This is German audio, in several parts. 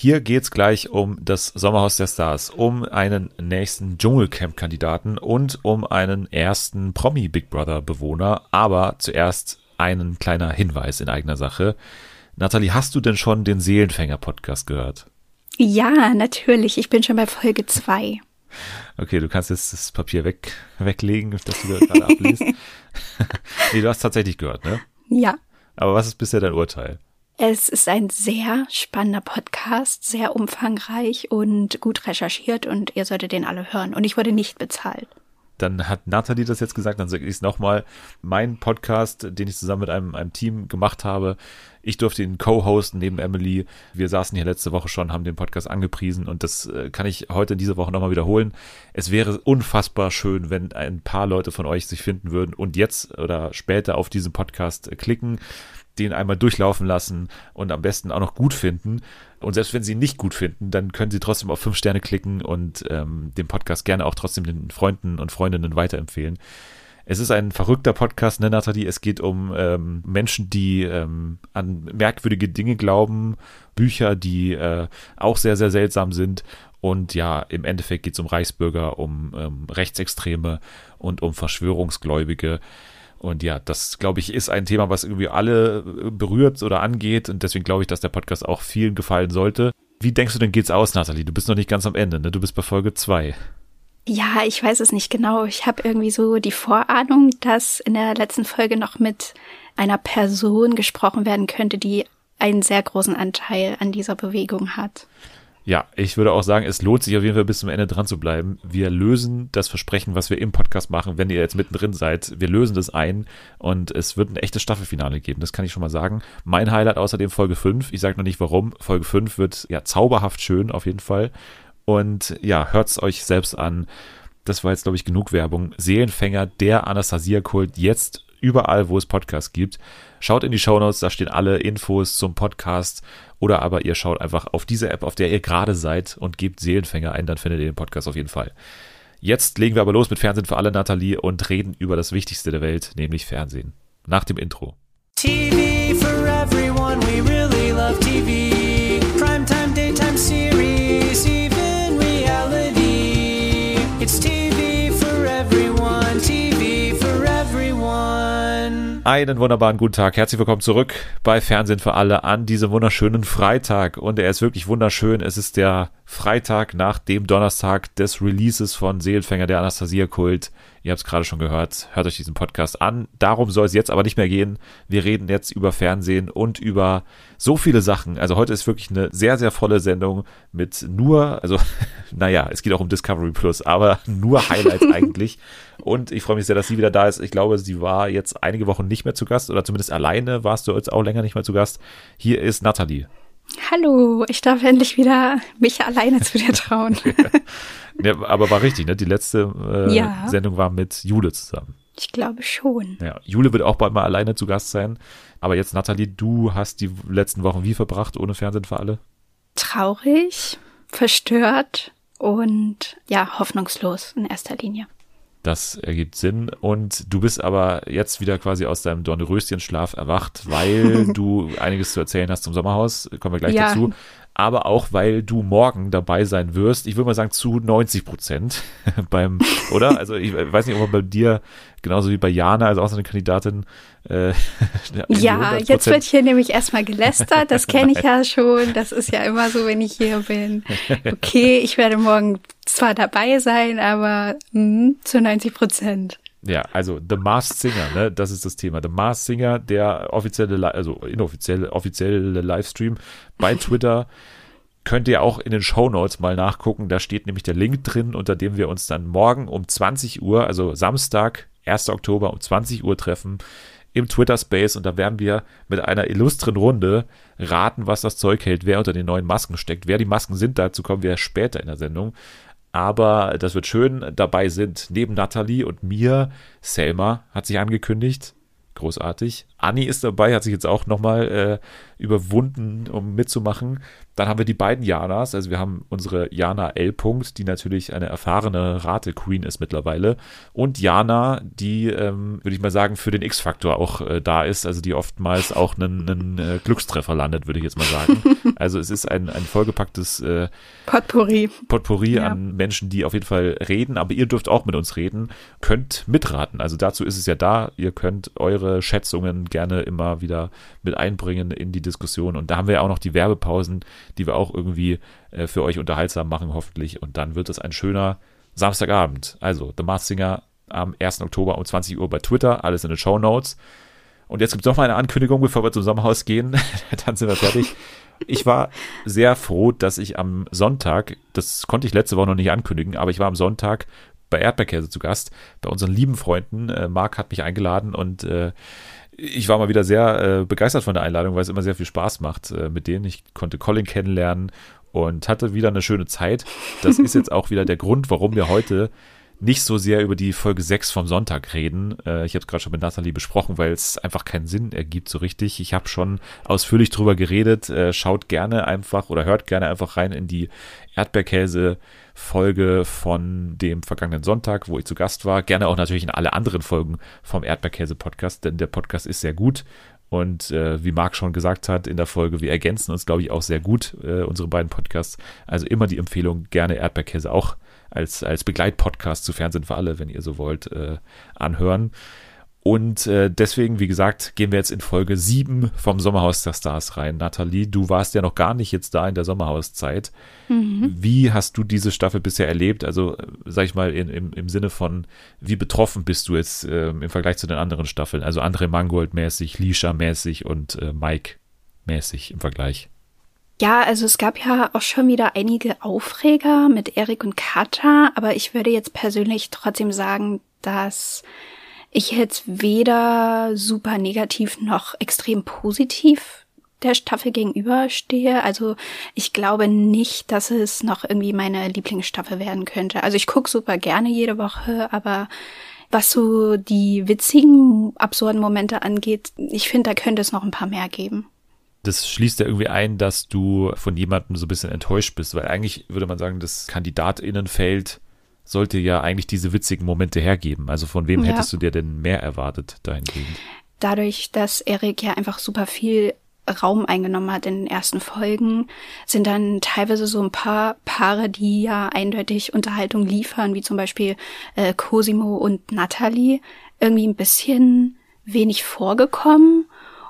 Hier geht's gleich um das Sommerhaus der Stars, um einen nächsten Dschungelcamp-Kandidaten und um einen ersten Promi-Big Brother-Bewohner. Aber zuerst ein kleiner Hinweis in eigener Sache. Nathalie, hast du denn schon den Seelenfänger-Podcast gehört? Ja, natürlich. Ich bin schon bei Folge 2. Okay, du kannst jetzt das Papier weg, weglegen, das du gerade abliest. nee, du hast tatsächlich gehört, ne? Ja. Aber was ist bisher dein Urteil? Es ist ein sehr spannender Podcast, sehr umfangreich und gut recherchiert und ihr solltet den alle hören. Und ich wurde nicht bezahlt. Dann hat Nathalie das jetzt gesagt, dann sage ich es nochmal. Mein Podcast, den ich zusammen mit einem, einem Team gemacht habe, ich durfte ihn co-hosten neben Emily. Wir saßen hier letzte Woche schon, haben den Podcast angepriesen und das äh, kann ich heute diese Woche nochmal wiederholen. Es wäre unfassbar schön, wenn ein paar Leute von euch sich finden würden und jetzt oder später auf diesen Podcast klicken den einmal durchlaufen lassen und am besten auch noch gut finden. Und selbst wenn sie ihn nicht gut finden, dann können sie trotzdem auf fünf Sterne klicken und ähm, den Podcast gerne auch trotzdem den Freunden und Freundinnen weiterempfehlen. Es ist ein verrückter Podcast, ne, Nathalie? Es geht um ähm, Menschen, die ähm, an merkwürdige Dinge glauben, Bücher, die äh, auch sehr, sehr seltsam sind. Und ja, im Endeffekt geht es um Reichsbürger, um ähm, Rechtsextreme und um Verschwörungsgläubige. Und ja, das, glaube ich, ist ein Thema, was irgendwie alle äh, berührt oder angeht. Und deswegen glaube ich, dass der Podcast auch vielen gefallen sollte. Wie denkst du denn geht's aus, Nathalie? Du bist noch nicht ganz am Ende, ne? Du bist bei Folge 2. Ja, ich weiß es nicht genau. Ich habe irgendwie so die Vorahnung, dass in der letzten Folge noch mit einer Person gesprochen werden könnte, die einen sehr großen Anteil an dieser Bewegung hat. Ja, ich würde auch sagen, es lohnt sich auf jeden Fall bis zum Ende dran zu bleiben. Wir lösen das Versprechen, was wir im Podcast machen, wenn ihr jetzt mittendrin seid. Wir lösen das ein und es wird ein echtes Staffelfinale geben. Das kann ich schon mal sagen. Mein Highlight außerdem Folge 5. Ich sage noch nicht warum. Folge 5 wird ja zauberhaft schön auf jeden Fall. Und ja, hört's euch selbst an. Das war jetzt, glaube ich, genug Werbung. Seelenfänger, der Anastasia-Kult, jetzt überall, wo es Podcasts gibt. Schaut in die Shownotes, da stehen alle Infos zum Podcast. Oder aber ihr schaut einfach auf diese App, auf der ihr gerade seid und gebt Seelenfänger ein, dann findet ihr den Podcast auf jeden Fall. Jetzt legen wir aber los mit Fernsehen für alle, Nathalie, und reden über das Wichtigste der Welt, nämlich Fernsehen. Nach dem Intro. TV for Einen wunderbaren guten Tag. Herzlich willkommen zurück bei Fernsehen für alle an diesem wunderschönen Freitag. Und er ist wirklich wunderschön. Es ist der Freitag nach dem Donnerstag des Releases von Seelenfänger der Anastasia-Kult. Ihr habt es gerade schon gehört. Hört euch diesen Podcast an. Darum soll es jetzt aber nicht mehr gehen. Wir reden jetzt über Fernsehen und über so viele Sachen. Also heute ist wirklich eine sehr, sehr volle Sendung mit nur, also naja, es geht auch um Discovery Plus, aber nur Highlights eigentlich. Und ich freue mich sehr, dass sie wieder da ist. Ich glaube, sie war jetzt einige Wochen nicht mehr zu Gast oder zumindest alleine warst du jetzt auch länger nicht mehr zu Gast. Hier ist Nathalie. Hallo, ich darf endlich wieder mich alleine zu dir trauen. ja, aber war richtig, ne? Die letzte äh, ja. Sendung war mit Jule zusammen. Ich glaube schon. Ja, Jule wird auch bald mal alleine zu Gast sein. Aber jetzt, Nathalie, du hast die letzten Wochen wie verbracht ohne Fernsehen für alle? Traurig, verstört und ja, hoffnungslos in erster Linie. Das ergibt Sinn. Und du bist aber jetzt wieder quasi aus deinem Dornröschenschlaf erwacht, weil du einiges zu erzählen hast zum Sommerhaus. Kommen wir gleich ja. dazu. Aber auch, weil du morgen dabei sein wirst. Ich würde mal sagen zu 90 Prozent beim, oder? Also ich weiß nicht, ob man bei dir genauso wie bei Jana, also auch so eine Kandidatin. Äh, ja, jetzt wird hier nämlich erstmal gelästert. Das kenne ich ja schon. Das ist ja immer so, wenn ich hier bin. Okay, ich werde morgen zwar dabei sein, aber mh, zu 90 Prozent. Ja, also The Masked Singer, ne, das ist das Thema. The Masked Singer, der offizielle, also inoffizielle, offizielle Livestream bei Twitter. Könnt ihr auch in den Show Notes mal nachgucken. Da steht nämlich der Link drin, unter dem wir uns dann morgen um 20 Uhr, also Samstag, 1. Oktober um 20 Uhr treffen im Twitter Space und da werden wir mit einer illustren Runde raten, was das Zeug hält, wer unter den neuen Masken steckt. Wer die Masken sind, dazu kommen wir später in der Sendung. Aber das wird schön. Dabei sind neben Nathalie und mir Selma hat sich angekündigt. Großartig. Anni ist dabei, hat sich jetzt auch nochmal äh, überwunden, um mitzumachen. Dann haben wir die beiden Janas, also wir haben unsere Jana L. -Punkt, die natürlich eine erfahrene Rate-Queen ist mittlerweile. Und Jana, die, ähm, würde ich mal sagen, für den X-Faktor auch äh, da ist, also die oftmals auch einen, einen äh, Glückstreffer landet, würde ich jetzt mal sagen. Also es ist ein, ein vollgepacktes äh, Potpourri, Potpourri ja. an Menschen, die auf jeden Fall reden, aber ihr dürft auch mit uns reden, könnt mitraten. Also dazu ist es ja da, ihr könnt eure Schätzungen gerne immer wieder mit einbringen in die Diskussion. Und da haben wir ja auch noch die Werbepausen, die wir auch irgendwie äh, für euch unterhaltsam machen, hoffentlich. Und dann wird es ein schöner Samstagabend. Also The Mars Singer am 1. Oktober um 20 Uhr bei Twitter, alles in den Show Notes. Und jetzt gibt es noch mal eine Ankündigung, bevor wir zum Sommerhaus gehen. dann sind wir fertig. Ich war sehr froh, dass ich am Sonntag, das konnte ich letzte Woche noch nicht ankündigen, aber ich war am Sonntag bei Erdbeerkäse zu Gast, bei unseren lieben Freunden. Äh, Marc hat mich eingeladen und äh, ich war mal wieder sehr äh, begeistert von der Einladung, weil es immer sehr viel Spaß macht äh, mit denen. Ich konnte Colin kennenlernen und hatte wieder eine schöne Zeit. Das ist jetzt auch wieder der Grund, warum wir heute nicht so sehr über die Folge 6 vom Sonntag reden. Äh, ich habe es gerade schon mit Nathalie besprochen, weil es einfach keinen Sinn ergibt so richtig. Ich habe schon ausführlich drüber geredet. Äh, schaut gerne einfach oder hört gerne einfach rein in die Erdbeerkäse-Folge von dem vergangenen Sonntag, wo ich zu Gast war. Gerne auch natürlich in alle anderen Folgen vom Erdbeerkäse-Podcast, denn der Podcast ist sehr gut. Und äh, wie Marc schon gesagt hat in der Folge, wir ergänzen uns, glaube ich, auch sehr gut, äh, unsere beiden Podcasts. Also immer die Empfehlung, gerne Erdbeerkäse auch als, als Begleitpodcast zu Fernsehen für alle, wenn ihr so wollt, äh, anhören. Und äh, deswegen, wie gesagt, gehen wir jetzt in Folge 7 vom Sommerhaus der Stars rein. Nathalie, du warst ja noch gar nicht jetzt da in der Sommerhauszeit. Mhm. Wie hast du diese Staffel bisher erlebt? Also, äh, sag ich mal, in, im, im Sinne von, wie betroffen bist du jetzt äh, im Vergleich zu den anderen Staffeln? Also André Mangold-mäßig, Lisha-mäßig und äh, Mike-mäßig im Vergleich. Ja, also es gab ja auch schon wieder einige Aufreger mit Erik und Kata, aber ich würde jetzt persönlich trotzdem sagen, dass ich jetzt weder super negativ noch extrem positiv der Staffel gegenüberstehe. Also ich glaube nicht, dass es noch irgendwie meine Lieblingsstaffel werden könnte. Also ich gucke super gerne jede Woche, aber was so die witzigen, absurden Momente angeht, ich finde, da könnte es noch ein paar mehr geben. Das schließt ja irgendwie ein, dass du von jemandem so ein bisschen enttäuscht bist, weil eigentlich würde man sagen, das Kandidatinnenfeld sollte ja eigentlich diese witzigen Momente hergeben. Also von wem ja. hättest du dir denn mehr erwartet dahingehend? Dadurch, dass Erik ja einfach super viel Raum eingenommen hat in den ersten Folgen, sind dann teilweise so ein paar Paare, die ja eindeutig Unterhaltung liefern, wie zum Beispiel äh, Cosimo und Natalie, irgendwie ein bisschen wenig vorgekommen.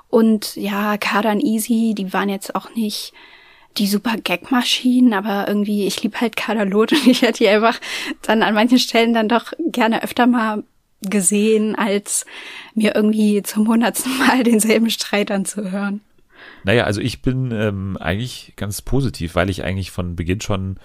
Und ja, Kadan Easy, die waren jetzt auch nicht die super Gagmaschinen, aber irgendwie, ich liebe halt Kadalot und ich hätte die einfach dann an manchen Stellen dann doch gerne öfter mal gesehen, als mir irgendwie zum hundertsten Mal denselben Streit anzuhören. Naja, also ich bin ähm, eigentlich ganz positiv, weil ich eigentlich von Beginn schon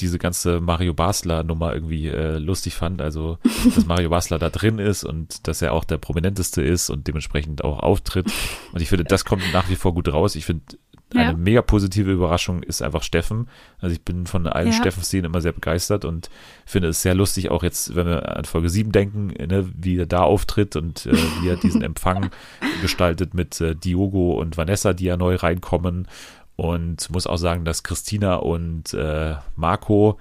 diese ganze Mario Basler Nummer irgendwie äh, lustig fand. Also, dass Mario Basler da drin ist und dass er auch der prominenteste ist und dementsprechend auch auftritt. Und ich finde, das kommt nach wie vor gut raus. Ich finde, eine ja. mega positive Überraschung ist einfach Steffen. Also ich bin von allen ja. Steffen-Szenen immer sehr begeistert und finde es sehr lustig, auch jetzt, wenn wir an Folge 7 denken, ne, wie er da auftritt und äh, wie er diesen Empfang gestaltet mit äh, Diogo und Vanessa, die ja neu reinkommen. Und muss auch sagen, dass Christina und äh, Marco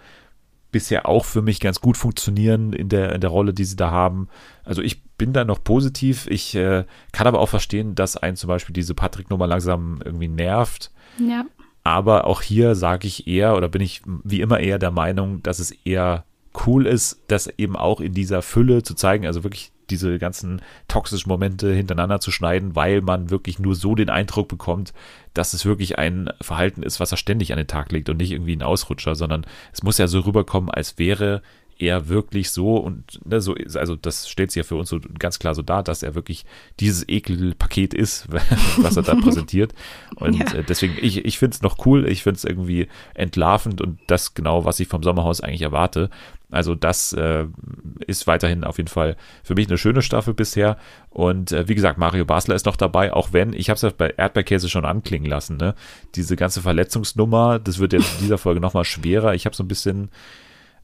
bisher auch für mich ganz gut funktionieren in der, in der Rolle, die sie da haben. Also ich bin da noch positiv. Ich äh, kann aber auch verstehen, dass ein zum Beispiel diese Patrick-Nummer langsam irgendwie nervt. Ja. Aber auch hier sage ich eher oder bin ich wie immer eher der Meinung, dass es eher cool ist, das eben auch in dieser Fülle zu zeigen, also wirklich diese ganzen toxischen Momente hintereinander zu schneiden, weil man wirklich nur so den Eindruck bekommt, dass es wirklich ein Verhalten ist, was er ständig an den Tag legt und nicht irgendwie ein Ausrutscher, sondern es muss ja so rüberkommen, als wäre er wirklich so und ne, so, also das stellt sich ja für uns so ganz klar so dar, dass er wirklich dieses Ekelpaket ist, was er da präsentiert. Und ja. Äh, deswegen, ich, ich finde es noch cool, ich finde es irgendwie entlarvend und das genau, was ich vom Sommerhaus eigentlich erwarte. Also das äh, ist weiterhin auf jeden Fall für mich eine schöne Staffel bisher. Und äh, wie gesagt, Mario Basler ist noch dabei, auch wenn, ich habe es ja bei Erdbeerkäse schon anklingen lassen, ne? Diese ganze Verletzungsnummer, das wird jetzt in dieser Folge nochmal schwerer. Ich habe so ein bisschen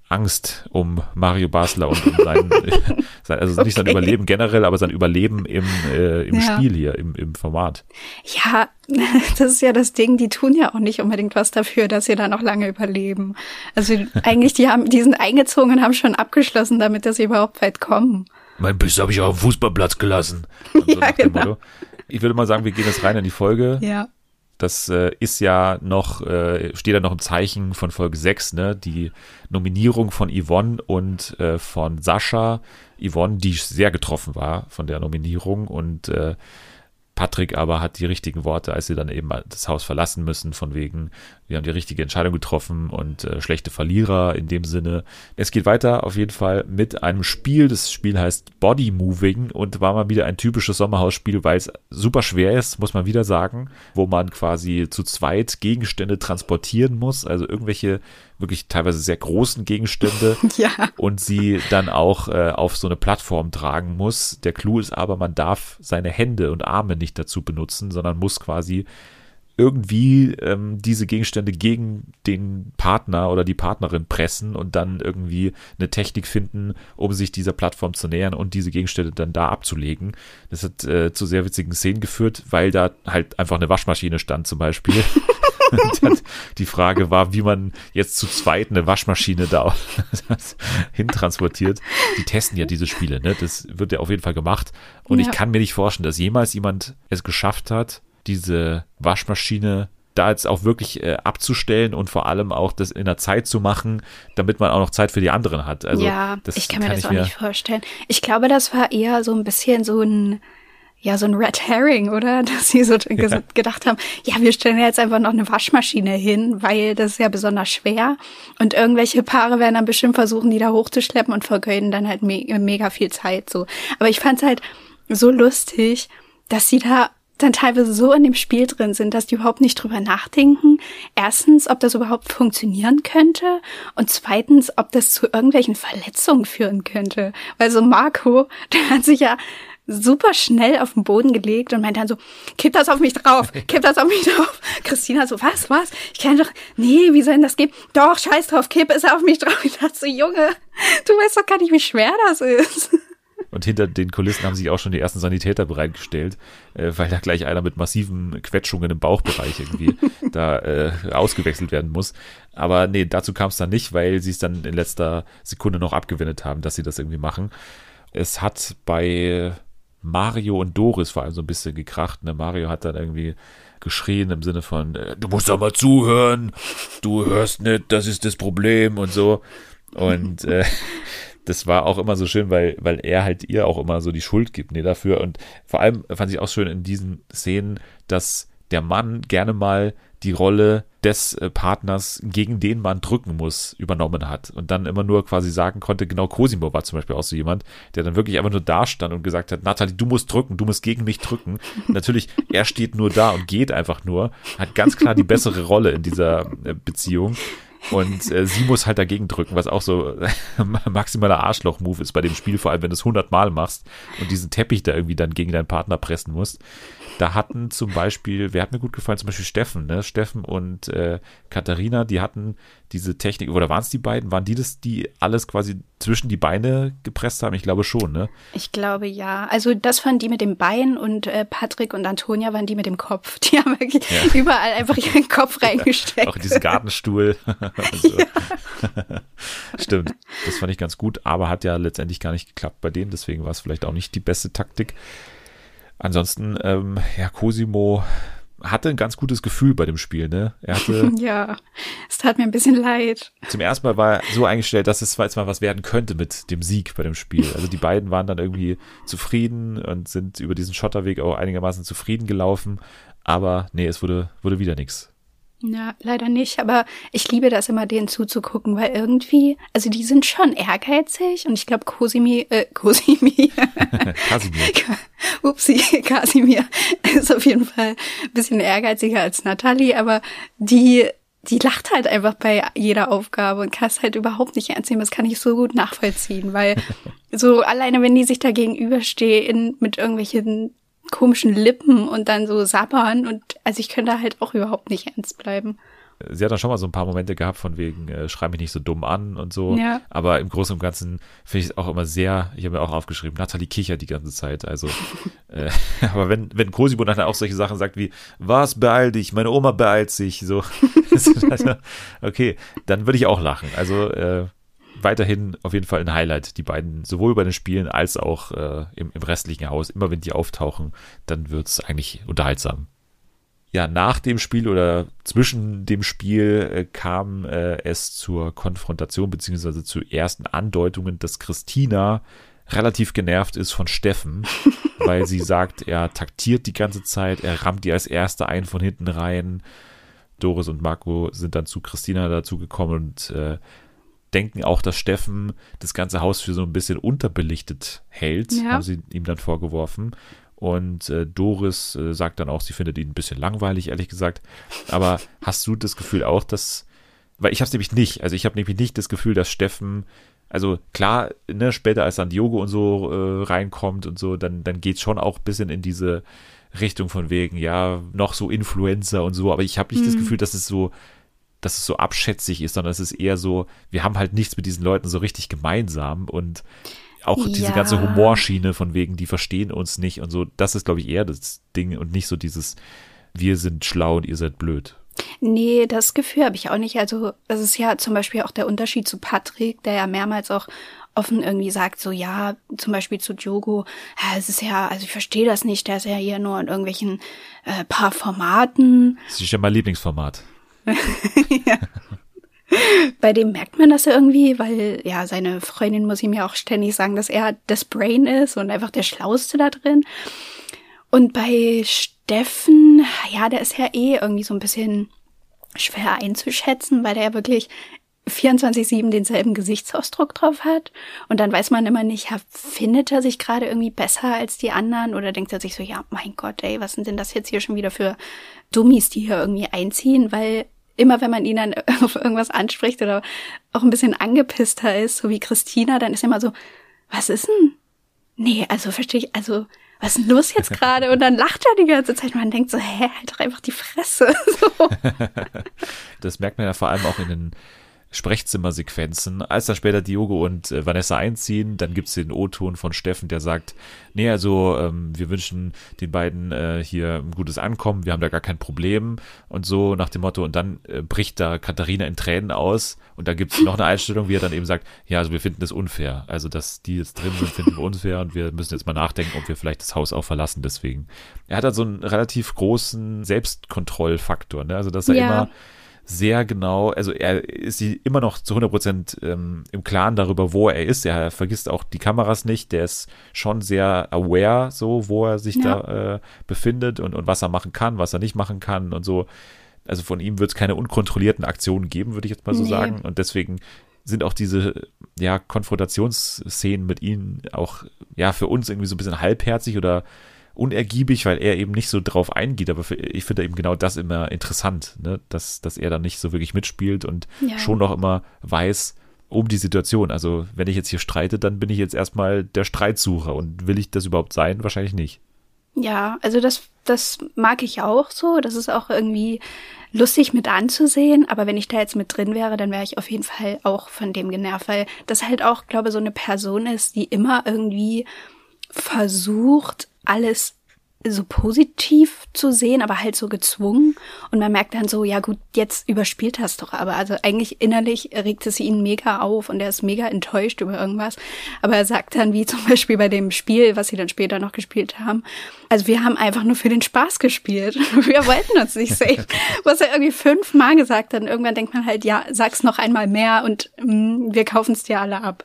Angst um Mario Basler und um sein, sein also nicht sein Überleben generell, aber sein Überleben im, äh, im ja. Spiel hier, im, im Format. Ja, das ist ja das Ding, die tun ja auch nicht unbedingt was dafür, dass sie da noch lange überleben. Also eigentlich, die haben, die sind eingezogen und haben schon abgeschlossen, damit dass sie überhaupt weit kommen. Mein Biss habe ich auf dem Fußballplatz gelassen. So ja, genau. Ich würde mal sagen, wir gehen jetzt rein in die Folge. Ja. Das äh, ist ja noch, äh, steht da noch im Zeichen von Folge 6, ne? Die Nominierung von Yvonne und äh, von Sascha. Yvonne, die sehr getroffen war von der Nominierung und äh, Patrick aber hat die richtigen Worte, als sie dann eben das Haus verlassen müssen, von wegen, wir haben die richtige Entscheidung getroffen und äh, schlechte Verlierer in dem Sinne. Es geht weiter auf jeden Fall mit einem Spiel. Das Spiel heißt Body Moving und war mal wieder ein typisches Sommerhausspiel, weil es super schwer ist, muss man wieder sagen, wo man quasi zu zweit Gegenstände transportieren muss, also irgendwelche wirklich teilweise sehr großen Gegenstände ja. und sie dann auch äh, auf so eine Plattform tragen muss. Der Clou ist aber, man darf seine Hände und Arme nicht dazu benutzen, sondern muss quasi irgendwie ähm, diese Gegenstände gegen den Partner oder die Partnerin pressen und dann irgendwie eine Technik finden, um sich dieser Plattform zu nähern und diese Gegenstände dann da abzulegen. Das hat äh, zu sehr witzigen Szenen geführt, weil da halt einfach eine Waschmaschine stand zum Beispiel. die Frage war, wie man jetzt zu zweit eine Waschmaschine da hintransportiert. Die testen ja diese Spiele, ne? Das wird ja auf jeden Fall gemacht. Und ja. ich kann mir nicht vorstellen, dass jemals jemand es geschafft hat, diese Waschmaschine da jetzt auch wirklich äh, abzustellen und vor allem auch das in der Zeit zu machen, damit man auch noch Zeit für die anderen hat. Also ja, ich kann mir kann das auch mir nicht vorstellen. Ich glaube, das war eher so ein bisschen so ein ja, so ein Red Herring, oder? Dass sie so ja. gedacht haben, ja, wir stellen jetzt einfach noch eine Waschmaschine hin, weil das ist ja besonders schwer. Und irgendwelche Paare werden dann bestimmt versuchen, die da hochzuschleppen und vergeuden dann halt me mega viel Zeit, so. Aber ich fand's halt so lustig, dass sie da dann teilweise so in dem Spiel drin sind, dass die überhaupt nicht drüber nachdenken. Erstens, ob das überhaupt funktionieren könnte und zweitens, ob das zu irgendwelchen Verletzungen führen könnte. Weil so Marco, der hat sich ja super schnell auf den Boden gelegt und meinte dann so, kipp das auf mich drauf, kipp das auf mich drauf. Christina so, was, was? Ich kann doch, nee, wie soll denn das gehen? Doch, scheiß drauf, kipp es auf mich drauf. Ich dachte so, Junge, du weißt doch gar nicht, wie schwer das ist. Und hinter den Kulissen haben sich auch schon die ersten Sanitäter bereitgestellt, äh, weil da gleich einer mit massiven Quetschungen im Bauchbereich irgendwie da äh, ausgewechselt werden muss. Aber nee, dazu kam es dann nicht, weil sie es dann in letzter Sekunde noch abgewendet haben, dass sie das irgendwie machen. Es hat bei Mario und Doris vor allem so ein bisschen gekracht. Ne? Mario hat dann irgendwie geschrien im Sinne von, äh, du musst doch mal zuhören, du hörst nicht, das ist das Problem und so. Und äh, das war auch immer so schön, weil, weil er halt ihr auch immer so die Schuld gibt ne, dafür. Und vor allem fand ich auch schön in diesen Szenen, dass der Mann gerne mal die Rolle des äh, Partners, gegen den man drücken muss, übernommen hat und dann immer nur quasi sagen konnte, genau Cosimo war zum Beispiel auch so jemand, der dann wirklich einfach nur da stand und gesagt hat, Nathalie, du musst drücken, du musst gegen mich drücken. Natürlich, er steht nur da und geht einfach nur, hat ganz klar die bessere Rolle in dieser äh, Beziehung. Und äh, sie muss halt dagegen drücken, was auch so maximaler Arschloch-Move ist bei dem Spiel, vor allem wenn du es hundertmal machst und diesen Teppich da irgendwie dann gegen deinen Partner pressen musst. Da hatten zum Beispiel, wer hat mir gut gefallen, zum Beispiel Steffen, ne? Steffen und äh, Katharina, die hatten diese Technik, oder waren es die beiden? Waren die das, die alles quasi zwischen die Beine gepresst haben? Ich glaube schon, ne? Ich glaube ja. Also das waren die mit dem Bein und äh, Patrick und Antonia waren die mit dem Kopf. Die haben wirklich ja. überall einfach ihren Kopf reingesteckt. Auch diesen Gartenstuhl. also. Stimmt. Das fand ich ganz gut, aber hat ja letztendlich gar nicht geklappt bei denen, deswegen war es vielleicht auch nicht die beste Taktik. Ansonsten, ähm, ja, Cosimo hatte ein ganz gutes Gefühl bei dem Spiel, ne? Er hatte. ja, es tat mir ein bisschen leid. Zum ersten Mal war er so eingestellt, dass es zwar jetzt mal was werden könnte mit dem Sieg bei dem Spiel. Also die beiden waren dann irgendwie zufrieden und sind über diesen Schotterweg auch einigermaßen zufrieden gelaufen. Aber nee, es wurde, wurde wieder nichts. Ja, leider nicht, aber ich liebe das immer, denen zuzugucken, weil irgendwie, also die sind schon ehrgeizig und ich glaube, Cosimi, äh, Cosimi, Kasimir. Upsi, Kasimir ist auf jeden Fall ein bisschen ehrgeiziger als Natalie, aber die, die lacht halt einfach bei jeder Aufgabe und kann es halt überhaupt nicht ernst nehmen. Das kann ich so gut nachvollziehen, weil so alleine, wenn die sich da gegenüberstehen mit irgendwelchen komischen Lippen und dann so sabbern und also ich könnte halt auch überhaupt nicht ernst bleiben. sie hat dann schon mal so ein paar Momente gehabt von wegen, äh, schreib mich nicht so dumm an und so. Ja. Aber im Großen und Ganzen finde ich es auch immer sehr, ich habe mir auch aufgeschrieben, Nathalie kichert die ganze Zeit. Also, äh, aber wenn, wenn Cosimo dann auch solche Sachen sagt wie, was beeil dich, meine Oma beeilt sich, so, also, okay, dann würde ich auch lachen. Also, äh, weiterhin auf jeden Fall ein Highlight, die beiden, sowohl bei den Spielen als auch äh, im, im restlichen Haus. Immer wenn die auftauchen, dann wird es eigentlich unterhaltsam ja, nach dem Spiel oder zwischen dem Spiel äh, kam äh, es zur Konfrontation beziehungsweise zu ersten Andeutungen, dass Christina relativ genervt ist von Steffen, weil sie sagt, er taktiert die ganze Zeit, er rammt die als Erster ein von hinten rein. Doris und Marco sind dann zu Christina dazugekommen und äh, denken auch, dass Steffen das ganze Haus für so ein bisschen unterbelichtet hält, ja. haben sie ihm dann vorgeworfen. Und äh, Doris äh, sagt dann auch, sie findet ihn ein bisschen langweilig, ehrlich gesagt. Aber hast du das Gefühl auch, dass, weil ich habe es nämlich nicht, also ich habe nämlich nicht das Gefühl, dass Steffen, also klar, ne, später als dann Diogo und so äh, reinkommt und so, dann, dann geht es schon auch ein bisschen in diese Richtung von wegen, ja, noch so Influencer und so, aber ich habe nicht mhm. das Gefühl, dass es so, dass es so abschätzig ist, sondern es ist eher so, wir haben halt nichts mit diesen Leuten so richtig gemeinsam und auch ja. diese ganze Humorschiene von wegen, die verstehen uns nicht und so, das ist, glaube ich, eher das Ding und nicht so dieses, wir sind schlau und ihr seid blöd. Nee, das Gefühl habe ich auch nicht. Also, das ist ja zum Beispiel auch der Unterschied zu Patrick, der ja mehrmals auch offen irgendwie sagt, so ja, zum Beispiel zu Diogo, ja, es ist ja, also ich verstehe das nicht, der ist ja hier nur in irgendwelchen äh, paar Formaten. Das ist ja mein Lieblingsformat. ja. Bei dem merkt man das irgendwie, weil ja, seine Freundin muss ihm ja auch ständig sagen, dass er das Brain ist und einfach der Schlauste da drin. Und bei Steffen, ja, der ist ja eh irgendwie so ein bisschen schwer einzuschätzen, weil der ja wirklich 24-7 denselben Gesichtsausdruck drauf hat. Und dann weiß man immer nicht, ja, findet er sich gerade irgendwie besser als die anderen oder denkt er sich so, ja, mein Gott, ey, was sind denn das jetzt hier schon wieder für Dummies, die hier irgendwie einziehen? Weil immer wenn man ihn dann auf irgendwas anspricht oder auch ein bisschen angepisster ist, so wie Christina, dann ist er immer so, was ist denn? Nee, also verstehe ich, also was ist denn los jetzt gerade? Und dann lacht er die ganze Zeit. Man denkt so, hä, halt doch einfach die Fresse. So. Das merkt man ja vor allem auch in den Sprechzimmersequenzen. Als dann später Diogo und äh, Vanessa einziehen, dann gibt's den O-Ton von Steffen, der sagt, nee, also ähm, wir wünschen den beiden äh, hier ein gutes Ankommen, wir haben da gar kein Problem und so nach dem Motto. Und dann äh, bricht da Katharina in Tränen aus und da gibt's noch eine Einstellung, wie er dann eben sagt, ja, also wir finden das unfair. Also, dass die jetzt drin sind, finden wir unfair und wir müssen jetzt mal nachdenken, ob wir vielleicht das Haus auch verlassen deswegen. Er hat halt so einen relativ großen Selbstkontrollfaktor, ne? Also, dass er ja. immer sehr genau, also er ist immer noch zu 100 Prozent ähm, im Klaren darüber, wo er ist. Er vergisst auch die Kameras nicht. Der ist schon sehr aware, so, wo er sich ja. da äh, befindet und, und was er machen kann, was er nicht machen kann und so. Also von ihm wird es keine unkontrollierten Aktionen geben, würde ich jetzt mal so nee. sagen. Und deswegen sind auch diese ja, Konfrontationsszenen mit ihm auch ja für uns irgendwie so ein bisschen halbherzig oder unergiebig, weil er eben nicht so drauf eingeht. Aber für, ich finde eben genau das immer interessant, ne? dass, dass er dann nicht so wirklich mitspielt und ja. schon noch immer weiß um die Situation. Also wenn ich jetzt hier streite, dann bin ich jetzt erstmal der Streitsucher und will ich das überhaupt sein? Wahrscheinlich nicht. Ja, also das, das mag ich auch so. Das ist auch irgendwie lustig mit anzusehen. Aber wenn ich da jetzt mit drin wäre, dann wäre ich auf jeden Fall auch von dem genervt, weil das halt auch, glaube ich, so eine Person ist, die immer irgendwie versucht, alles so positiv zu sehen, aber halt so gezwungen. Und man merkt dann so, ja gut, jetzt überspielt das doch. Aber also eigentlich innerlich regt es ihn mega auf und er ist mega enttäuscht über irgendwas. Aber er sagt dann, wie zum Beispiel bei dem Spiel, was sie dann später noch gespielt haben, also wir haben einfach nur für den Spaß gespielt. Wir wollten uns nicht sehen. Was er irgendwie fünfmal gesagt hat. Und irgendwann denkt man halt, ja, sag's noch einmal mehr und mm, wir kaufen es dir alle ab.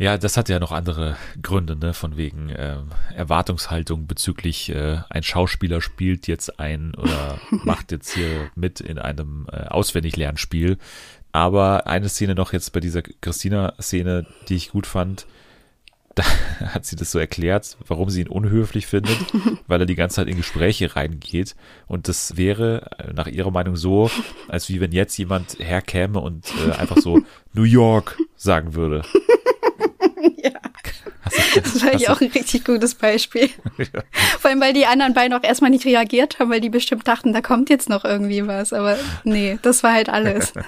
Ja, das hat ja noch andere Gründe, ne? Von wegen äh, Erwartungshaltung bezüglich äh, ein Schauspieler spielt jetzt ein oder macht jetzt hier mit in einem äh, Auswendiglernspiel. Aber eine Szene noch jetzt bei dieser Christina-Szene, die ich gut fand, da hat sie das so erklärt, warum sie ihn unhöflich findet, weil er die ganze Zeit in Gespräche reingeht. Und das wäre äh, nach ihrer Meinung so, als wie wenn jetzt jemand herkäme und äh, einfach so New York sagen würde. Das war ich auch ein richtig gutes Beispiel. Ja. Vor allem, weil die anderen beiden auch erstmal nicht reagiert haben, weil die bestimmt dachten, da kommt jetzt noch irgendwie was. Aber nee, das war halt alles.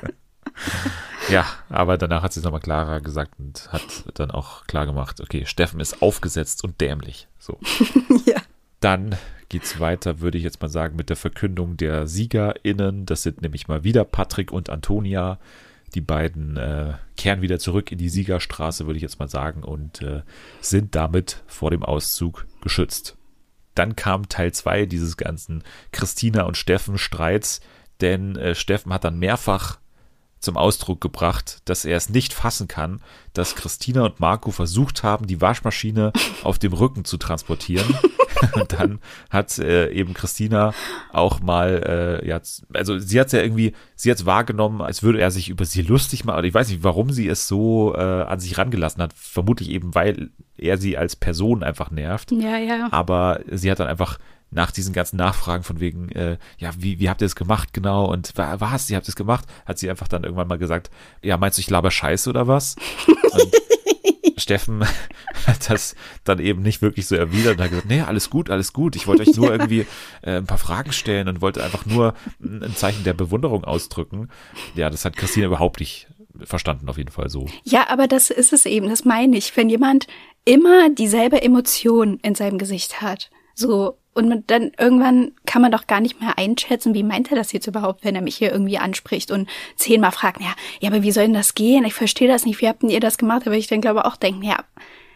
Ja, aber danach hat sie es nochmal klarer gesagt und hat dann auch klar gemacht, okay, Steffen ist aufgesetzt und dämlich. So. ja. Dann geht's weiter, würde ich jetzt mal sagen, mit der Verkündung der SiegerInnen. Das sind nämlich mal wieder Patrick und Antonia. Die beiden äh, kehren wieder zurück in die Siegerstraße, würde ich jetzt mal sagen, und äh, sind damit vor dem Auszug geschützt. Dann kam Teil 2 dieses ganzen Christina und Steffen Streits, denn äh, Steffen hat dann mehrfach zum Ausdruck gebracht, dass er es nicht fassen kann, dass Christina und Marco versucht haben, die Waschmaschine auf dem Rücken zu transportieren. und dann hat äh, eben Christina auch mal, äh, ja, also sie hat es ja irgendwie, sie hat es wahrgenommen, als würde er sich über sie lustig machen. Ich weiß nicht, warum sie es so äh, an sich rangelassen hat. Vermutlich eben, weil er sie als Person einfach nervt. Ja, ja. Aber sie hat dann einfach nach diesen ganzen Nachfragen von wegen, äh, ja, wie, wie habt ihr das gemacht genau und was, ihr habt es gemacht, hat sie einfach dann irgendwann mal gesagt, ja, meinst du, ich laber Scheiße oder was? Und Steffen hat das dann eben nicht wirklich so erwidert und hat gesagt, nee, alles gut, alles gut. Ich wollte euch nur ja. irgendwie äh, ein paar Fragen stellen und wollte einfach nur ein Zeichen der Bewunderung ausdrücken. Ja, das hat Christine überhaupt nicht verstanden, auf jeden Fall so. Ja, aber das ist es eben, das meine ich. Wenn jemand immer dieselbe Emotion in seinem Gesicht hat, so und dann irgendwann kann man doch gar nicht mehr einschätzen, wie meint er das jetzt überhaupt, wenn er mich hier irgendwie anspricht und zehnmal fragt, ja, ja, aber wie soll denn das gehen? Ich verstehe das nicht, wie habt denn ihr das gemacht? Aber ich dann glaube auch denken, ja,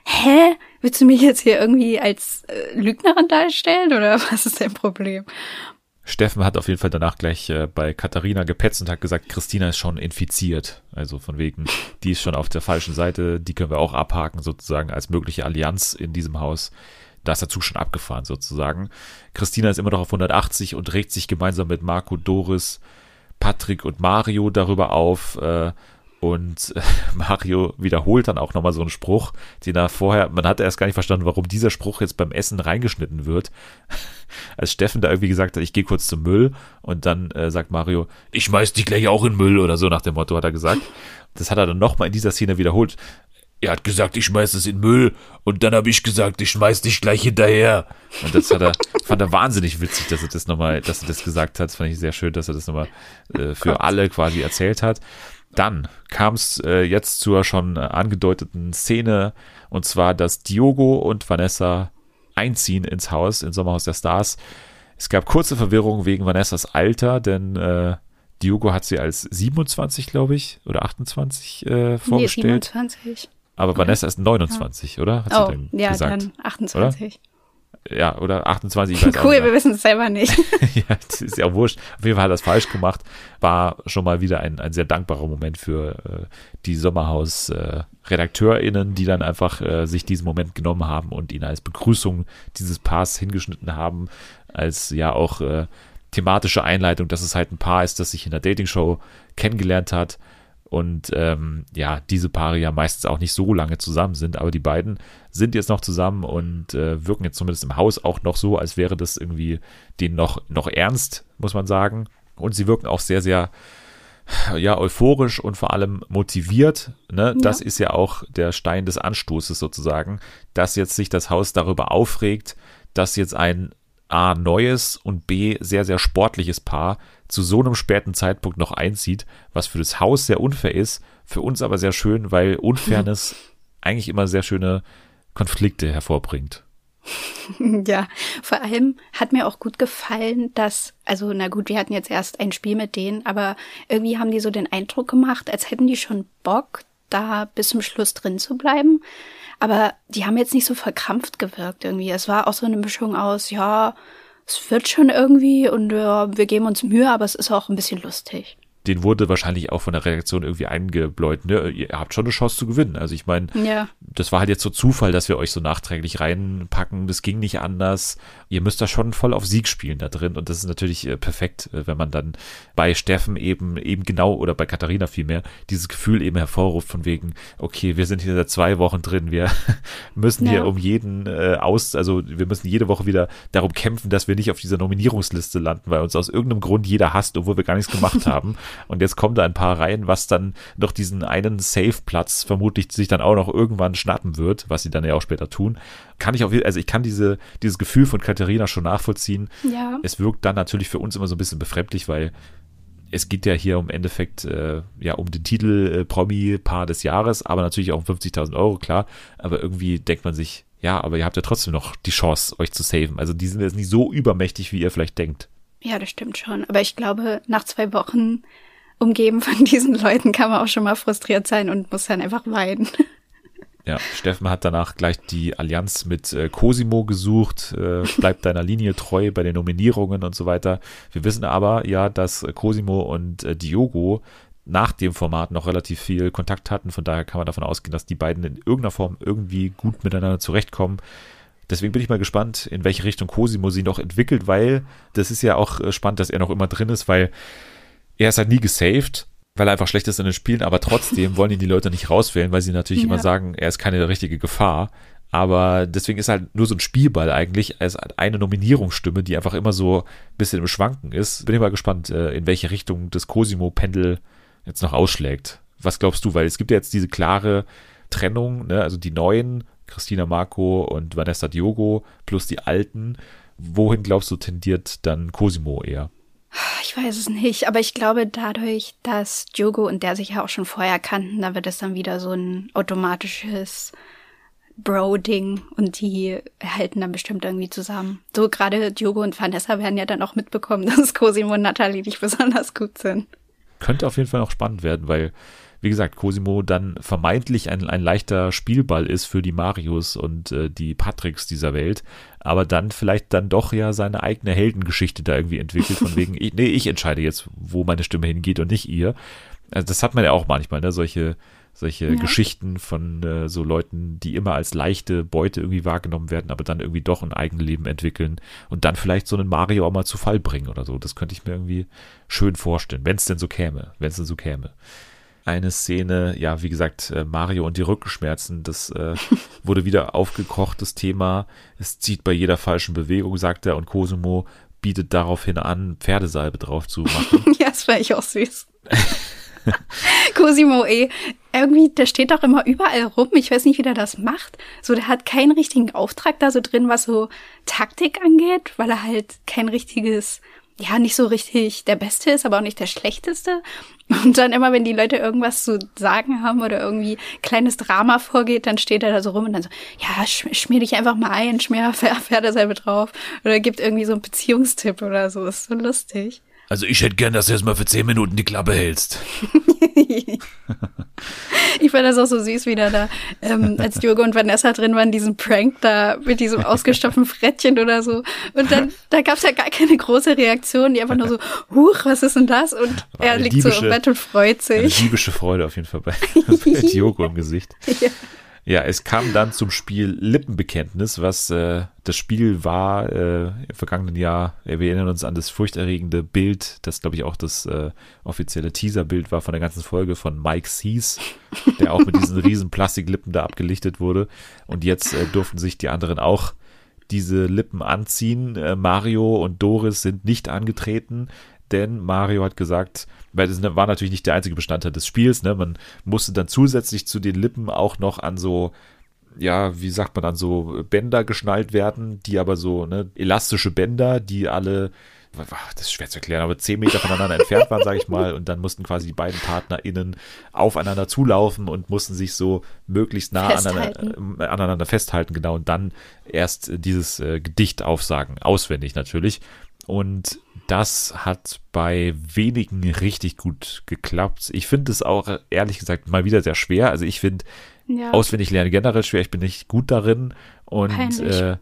hä? Willst du mich jetzt hier irgendwie als äh, Lügnerin darstellen oder was ist dein Problem? Steffen hat auf jeden Fall danach gleich äh, bei Katharina gepetzt und hat gesagt, Christina ist schon infiziert. Also von wegen, die ist schon auf der falschen Seite, die können wir auch abhaken, sozusagen als mögliche Allianz in diesem Haus da ist der Zug schon abgefahren sozusagen. Christina ist immer noch auf 180 und regt sich gemeinsam mit Marco, Doris, Patrick und Mario darüber auf. Äh, und äh, Mario wiederholt dann auch nochmal so einen Spruch, den er vorher, man hat erst gar nicht verstanden, warum dieser Spruch jetzt beim Essen reingeschnitten wird. Als Steffen da irgendwie gesagt hat, ich gehe kurz zum Müll und dann äh, sagt Mario, ich schmeiß dich gleich auch in Müll oder so nach dem Motto hat er gesagt. Das hat er dann nochmal in dieser Szene wiederholt er hat gesagt, ich schmeiß es in Müll und dann habe ich gesagt, ich schmeiß dich gleich hinterher. Und das hat er, fand er wahnsinnig witzig, dass er das nochmal, dass er das gesagt hat. Das fand ich sehr schön, dass er das nochmal äh, für Gott. alle quasi erzählt hat. Dann kam es äh, jetzt zur schon angedeuteten Szene und zwar, dass Diogo und Vanessa einziehen ins Haus, ins Sommerhaus der Stars. Es gab kurze Verwirrung wegen Vanessas Alter, denn äh, Diogo hat sie als 27, glaube ich, oder 28 äh, vorgestellt. Nee, 27. Aber okay. Vanessa ist 29, ja. oder? Hat oh, sie ja, gesagt, dann 28. Oder? Ja, oder 28, ich weiß Cool, wir wissen es selber nicht. ja, das ist ja wurscht. Auf jeden Fall hat er das falsch gemacht. War schon mal wieder ein, ein sehr dankbarer Moment für äh, die Sommerhaus-RedakteurInnen, äh, die dann einfach äh, sich diesen Moment genommen haben und ihn als Begrüßung dieses Paars hingeschnitten haben. Als ja auch äh, thematische Einleitung, dass es halt ein Paar ist, das sich in der Dating-Show kennengelernt hat und ähm, ja, diese Paare ja meistens auch nicht so lange zusammen sind, aber die beiden sind jetzt noch zusammen und äh, wirken jetzt zumindest im Haus auch noch so, als wäre das irgendwie denen noch, noch ernst, muss man sagen. Und sie wirken auch sehr, sehr ja, euphorisch und vor allem motiviert. Ne? Ja. Das ist ja auch der Stein des Anstoßes sozusagen, dass jetzt sich das Haus darüber aufregt, dass jetzt ein A neues und B sehr, sehr sportliches Paar zu so einem späten Zeitpunkt noch einzieht, was für das Haus sehr unfair ist, für uns aber sehr schön, weil Unfairness eigentlich immer sehr schöne Konflikte hervorbringt. Ja, vor allem hat mir auch gut gefallen, dass, also na gut, wir hatten jetzt erst ein Spiel mit denen, aber irgendwie haben die so den Eindruck gemacht, als hätten die schon Bock, da bis zum Schluss drin zu bleiben. Aber die haben jetzt nicht so verkrampft gewirkt irgendwie. Es war auch so eine Mischung aus, ja, es wird schon irgendwie und ja, wir geben uns Mühe, aber es ist auch ein bisschen lustig den wurde wahrscheinlich auch von der Reaktion irgendwie eingebläut, ne? Ihr habt schon eine Chance zu gewinnen. Also ich meine, ja. das war halt jetzt so Zufall, dass wir euch so nachträglich reinpacken. Das ging nicht anders. Ihr müsst da schon voll auf Sieg spielen da drin. Und das ist natürlich äh, perfekt, äh, wenn man dann bei Steffen eben, eben genau, oder bei Katharina vielmehr, dieses Gefühl eben hervorruft von wegen, okay, wir sind hier seit zwei Wochen drin, wir müssen ja. hier um jeden äh, aus, also wir müssen jede Woche wieder darum kämpfen, dass wir nicht auf dieser Nominierungsliste landen, weil uns aus irgendeinem Grund jeder hasst, obwohl wir gar nichts gemacht haben. Und jetzt kommen da ein paar rein, was dann noch diesen einen Safe-Platz vermutlich sich dann auch noch irgendwann schnappen wird, was sie dann ja auch später tun. Kann ich auch, also ich kann diese, dieses Gefühl von Katharina schon nachvollziehen. Ja. Es wirkt dann natürlich für uns immer so ein bisschen befremdlich, weil es geht ja hier im Endeffekt äh, ja um den Titel äh, Promi-Paar des Jahres, aber natürlich auch um 50.000 Euro, klar. Aber irgendwie denkt man sich, ja, aber ihr habt ja trotzdem noch die Chance, euch zu saven. Also die sind jetzt nicht so übermächtig, wie ihr vielleicht denkt. Ja, das stimmt schon. Aber ich glaube, nach zwei Wochen umgeben von diesen Leuten kann man auch schon mal frustriert sein und muss dann einfach weinen. Ja, Steffen hat danach gleich die Allianz mit äh, Cosimo gesucht, äh, bleibt deiner Linie treu bei den Nominierungen und so weiter. Wir wissen aber ja, dass Cosimo und äh, Diogo nach dem Format noch relativ viel Kontakt hatten. Von daher kann man davon ausgehen, dass die beiden in irgendeiner Form irgendwie gut miteinander zurechtkommen. Deswegen bin ich mal gespannt, in welche Richtung Cosimo sie noch entwickelt, weil das ist ja auch äh, spannend, dass er noch immer drin ist, weil er ist halt nie gesaved weil er einfach schlecht ist in den Spielen, aber trotzdem wollen ihn die Leute nicht rauswählen, weil sie natürlich ja. immer sagen, er ist keine richtige Gefahr. Aber deswegen ist er halt nur so ein Spielball eigentlich. Halt eine Nominierungsstimme, die einfach immer so ein bisschen im Schwanken ist. Bin ich mal gespannt, äh, in welche Richtung das Cosimo-Pendel jetzt noch ausschlägt. Was glaubst du? Weil es gibt ja jetzt diese klare Trennung, ne? also die neuen, Christina Marco und Vanessa Diogo, plus die alten. Wohin glaubst du tendiert dann Cosimo eher? Ich weiß es nicht, aber ich glaube dadurch, dass Diogo und der sich ja auch schon vorher kannten, da wird es dann wieder so ein automatisches Bro-Ding und die halten dann bestimmt irgendwie zusammen. So gerade Diogo und Vanessa werden ja dann auch mitbekommen, dass Cosimo und Natalie nicht besonders gut sind. Könnte auf jeden Fall auch spannend werden, weil wie gesagt, Cosimo dann vermeintlich ein, ein leichter Spielball ist für die Marius und äh, die Patricks dieser Welt, aber dann vielleicht dann doch ja seine eigene Heldengeschichte da irgendwie entwickelt, von wegen, ich, nee, ich entscheide jetzt, wo meine Stimme hingeht und nicht ihr. Also das hat man ja auch manchmal, ne, solche, solche ja. Geschichten von äh, so Leuten, die immer als leichte Beute irgendwie wahrgenommen werden, aber dann irgendwie doch ein Eigenleben entwickeln und dann vielleicht so einen Mario auch mal zu Fall bringen oder so. Das könnte ich mir irgendwie schön vorstellen, wenn es denn so käme, wenn es denn so käme eine Szene, ja, wie gesagt, äh, Mario und die Rückenschmerzen, das äh, wurde wieder aufgekocht, das Thema. Es zieht bei jeder falschen Bewegung, sagt er, und Cosimo bietet daraufhin an, Pferdesalbe drauf zu machen. ja, das wäre ich auch süß. Cosimo eh, irgendwie, der steht doch immer überall rum. Ich weiß nicht, wie der das macht. So, der hat keinen richtigen Auftrag da so drin, was so Taktik angeht, weil er halt kein richtiges ja, nicht so richtig der Beste ist, aber auch nicht der Schlechteste. Und dann immer, wenn die Leute irgendwas zu sagen haben oder irgendwie kleines Drama vorgeht, dann steht er da so rum und dann so, ja, sch schmier dich einfach mal ein, schmier Pferdesalbe drauf. Oder gibt irgendwie so einen Beziehungstipp oder so. Ist so lustig. Also ich hätte gern, dass du erstmal für zehn Minuten die Klappe hältst. ich fand das auch so süß wieder da, ähm, als Diogo und Vanessa drin waren, diesen Prank da mit diesem ausgestopften Frettchen oder so. Und dann, da gab's ja gar keine große Reaktion, die einfach nur so, huch, was ist denn das? Und er liegt so im Bett und freut sich. Eine diebische Freude auf jeden Fall bei, bei Diogo im Gesicht. Ja. Ja, es kam dann zum Spiel Lippenbekenntnis, was äh, das Spiel war äh, im vergangenen Jahr. Wir erinnern uns an das furchterregende Bild, das glaube ich auch das äh, offizielle Teaserbild war von der ganzen Folge von Mike Sees, der auch mit diesen riesen Plastiklippen da abgelichtet wurde. Und jetzt äh, durften sich die anderen auch diese Lippen anziehen. Äh, Mario und Doris sind nicht angetreten denn Mario hat gesagt, weil das war natürlich nicht der einzige Bestandteil des Spiels, ne? Man musste dann zusätzlich zu den Lippen auch noch an so, ja, wie sagt man dann, so Bänder geschnallt werden, die aber so, ne, elastische Bänder, die alle das ist schwer zu erklären, aber zehn Meter voneinander entfernt waren, sage ich mal, und dann mussten quasi die beiden PartnerInnen aufeinander zulaufen und mussten sich so möglichst nah aneinander, äh, aneinander, festhalten, genau, und dann erst dieses äh, Gedicht aufsagen, auswendig natürlich. Und das hat bei wenigen richtig gut geklappt. Ich finde es auch ehrlich gesagt mal wieder sehr schwer. Also ich finde ja. auswendig lernen generell schwer. Ich bin nicht gut darin und äh,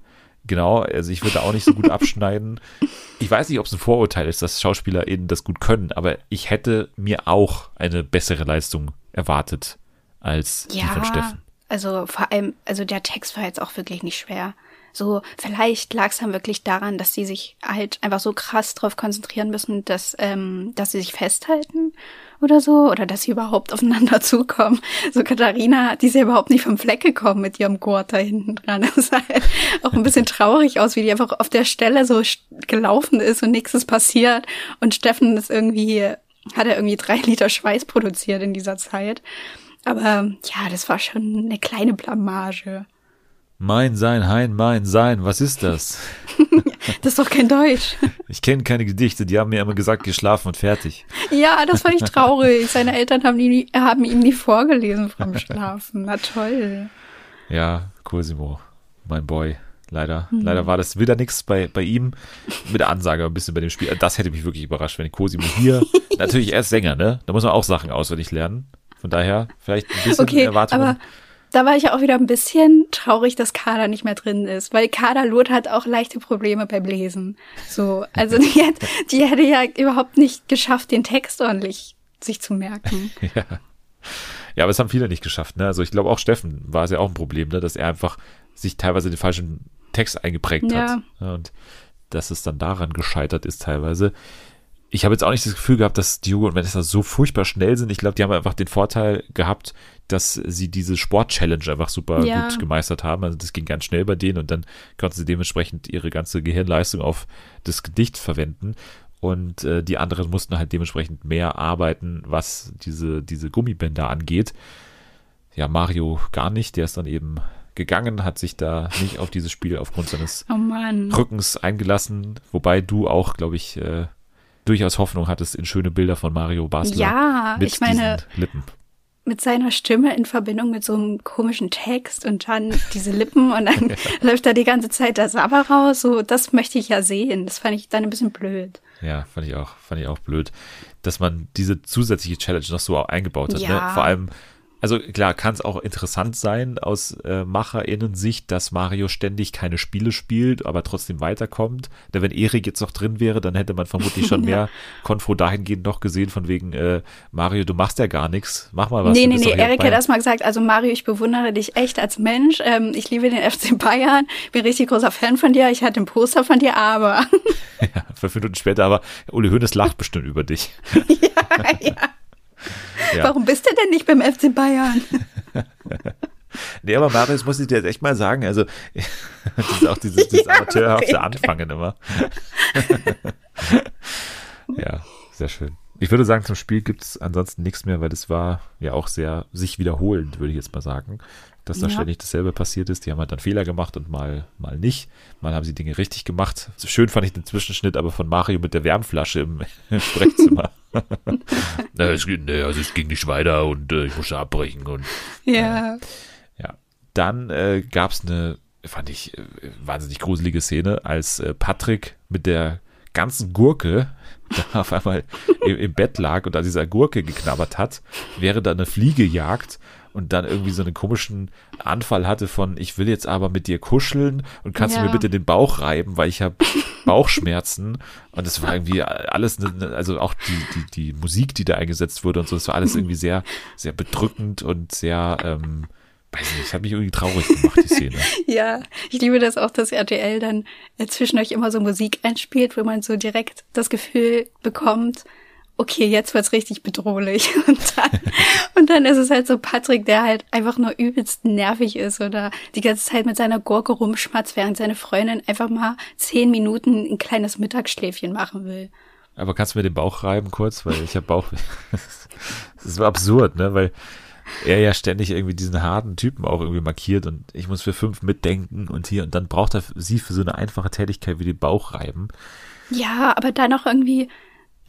genau, also ich würde auch nicht so gut abschneiden. Ich weiß nicht, ob es ein Vorurteil ist, dass SchauspielerInnen das gut können, aber ich hätte mir auch eine bessere Leistung erwartet als ja, die von Steffen. Also vor allem, also der Text war jetzt auch wirklich nicht schwer. So, vielleicht lag es dann wirklich daran, dass sie sich halt einfach so krass drauf konzentrieren müssen, dass, ähm, dass sie sich festhalten oder so, oder dass sie überhaupt aufeinander zukommen. So Katharina, die ist ja überhaupt nicht vom Fleck gekommen mit ihrem Gurt da hinten dran. Das sah halt auch ein bisschen traurig aus, wie die einfach auf der Stelle so gelaufen ist und nichts ist passiert. Und Steffen ist irgendwie hat er irgendwie drei Liter Schweiß produziert in dieser Zeit. Aber ja, das war schon eine kleine Blamage. Mein Sein, Hein, mein Sein, was ist das? das ist doch kein Deutsch. Ich kenne keine Gedichte, die haben mir immer gesagt, geschlafen und fertig. Ja, das fand ich traurig. Seine Eltern haben, nie, haben ihm nie vorgelesen vom Schlafen. Na toll. Ja, Cosimo, mein Boy. Leider, mhm. leider war das wieder nichts bei, bei ihm. Mit der Ansage ein bisschen bei dem Spiel. Das hätte mich wirklich überrascht, wenn Cosimo hier, natürlich er ist Sänger, ne? Da muss man auch Sachen auswendig lernen. Von daher vielleicht ein bisschen okay, Erwartungen. Aber da war ich auch wieder ein bisschen traurig, dass Kader nicht mehr drin ist, weil Kader Loth hat auch leichte Probleme beim Lesen. So, also die, hat, die hätte ja überhaupt nicht geschafft, den Text ordentlich sich zu merken. ja. Ja, aber es haben viele nicht geschafft. Ne? Also ich glaube auch Steffen war es ja auch ein Problem, ne? dass er einfach sich teilweise den falschen Text eingeprägt ja. hat. Und dass es dann daran gescheitert ist teilweise. Ich habe jetzt auch nicht das Gefühl gehabt, dass Diogo und Vanessa so furchtbar schnell sind. Ich glaube, die haben einfach den Vorteil gehabt, dass sie diese Sport-Challenge einfach super ja. gut gemeistert haben. Also das ging ganz schnell bei denen und dann konnten sie dementsprechend ihre ganze Gehirnleistung auf das Gedicht verwenden. Und äh, die anderen mussten halt dementsprechend mehr arbeiten, was diese, diese Gummibänder angeht. Ja, Mario gar nicht. Der ist dann eben gegangen, hat sich da nicht auf dieses Spiel aufgrund seines oh Rückens eingelassen, wobei du auch, glaube ich, äh, durchaus Hoffnung hattest in schöne Bilder von Mario Basler ja, mit ich meine, Lippen. Mit seiner Stimme in Verbindung mit so einem komischen Text und dann diese Lippen und dann ja. läuft da die ganze Zeit der Sabber raus. So, das möchte ich ja sehen. Das fand ich dann ein bisschen blöd. Ja, fand ich auch, fand ich auch blöd, dass man diese zusätzliche Challenge noch so eingebaut hat. Ne? Ja. Ne? Vor allem, also klar, kann es auch interessant sein aus äh, MacherInnen-Sicht, dass Mario ständig keine Spiele spielt, aber trotzdem weiterkommt. Denn wenn Erik jetzt noch drin wäre, dann hätte man vermutlich schon mehr Konfro dahingehend noch gesehen, von wegen, äh, Mario, du machst ja gar nichts, mach mal was. Nee, nee, nee, Erik hat erstmal gesagt, also Mario, ich bewundere dich echt als Mensch, ähm, ich liebe den FC Bayern, bin richtig großer Fan von dir, ich hatte ein Poster von dir, aber. ja, fünf Minuten später aber, Uli Hoeneß lacht bestimmt über dich. ja, ja. Ja. Warum bist du denn nicht beim FC Bayern? nee, aber Marius muss ich dir jetzt echt mal sagen, also das ist auch dieses, dieses ja, amateurhafte Anfangen immer. ja, sehr schön. Ich würde sagen, zum Spiel gibt es ansonsten nichts mehr, weil das war ja auch sehr sich wiederholend, würde ich jetzt mal sagen. Dass da ja. ständig dasselbe passiert ist. Die haben halt dann Fehler gemacht und mal, mal nicht. Mal haben sie Dinge richtig gemacht. Schön fand ich den Zwischenschnitt aber von Mario mit der Wärmflasche im, im Sprechzimmer. Na, es, nee, also es ging nicht weiter und äh, ich musste abbrechen. Und, ja. Äh, ja. Dann äh, gab es eine, fand ich, äh, wahnsinnig gruselige Szene, als äh, Patrick mit der ganzen Gurke da auf einmal im, im, Bett lag und an dieser Gurke geknabbert hat, während da eine Fliege jagt und dann irgendwie so einen komischen Anfall hatte von, ich will jetzt aber mit dir kuscheln und kannst ja. du mir bitte den Bauch reiben, weil ich habe Bauchschmerzen und es war irgendwie alles, ne, ne, also auch die, die, die Musik, die da eingesetzt wurde und so, es war alles irgendwie sehr, sehr bedrückend und sehr, ähm, weiß nicht, hat mich irgendwie traurig gemacht, die Szene. ja, ich liebe das auch, dass RTL dann zwischen euch immer so Musik einspielt, wo man so direkt das Gefühl bekommt, okay, jetzt wird's richtig bedrohlich. Und dann, und dann ist es halt so Patrick, der halt einfach nur übelst nervig ist oder die ganze Zeit mit seiner Gurke rumschmatzt, während seine Freundin einfach mal zehn Minuten ein kleines Mittagsschläfchen machen will. Aber kannst du mir den Bauch reiben kurz, weil ich habe Bauch. das ist so absurd, ne? Weil er ja ständig irgendwie diesen harten Typen auch irgendwie markiert und ich muss für fünf mitdenken und hier und dann braucht er sie für so eine einfache Tätigkeit wie den Bauch reiben. Ja, aber dann auch irgendwie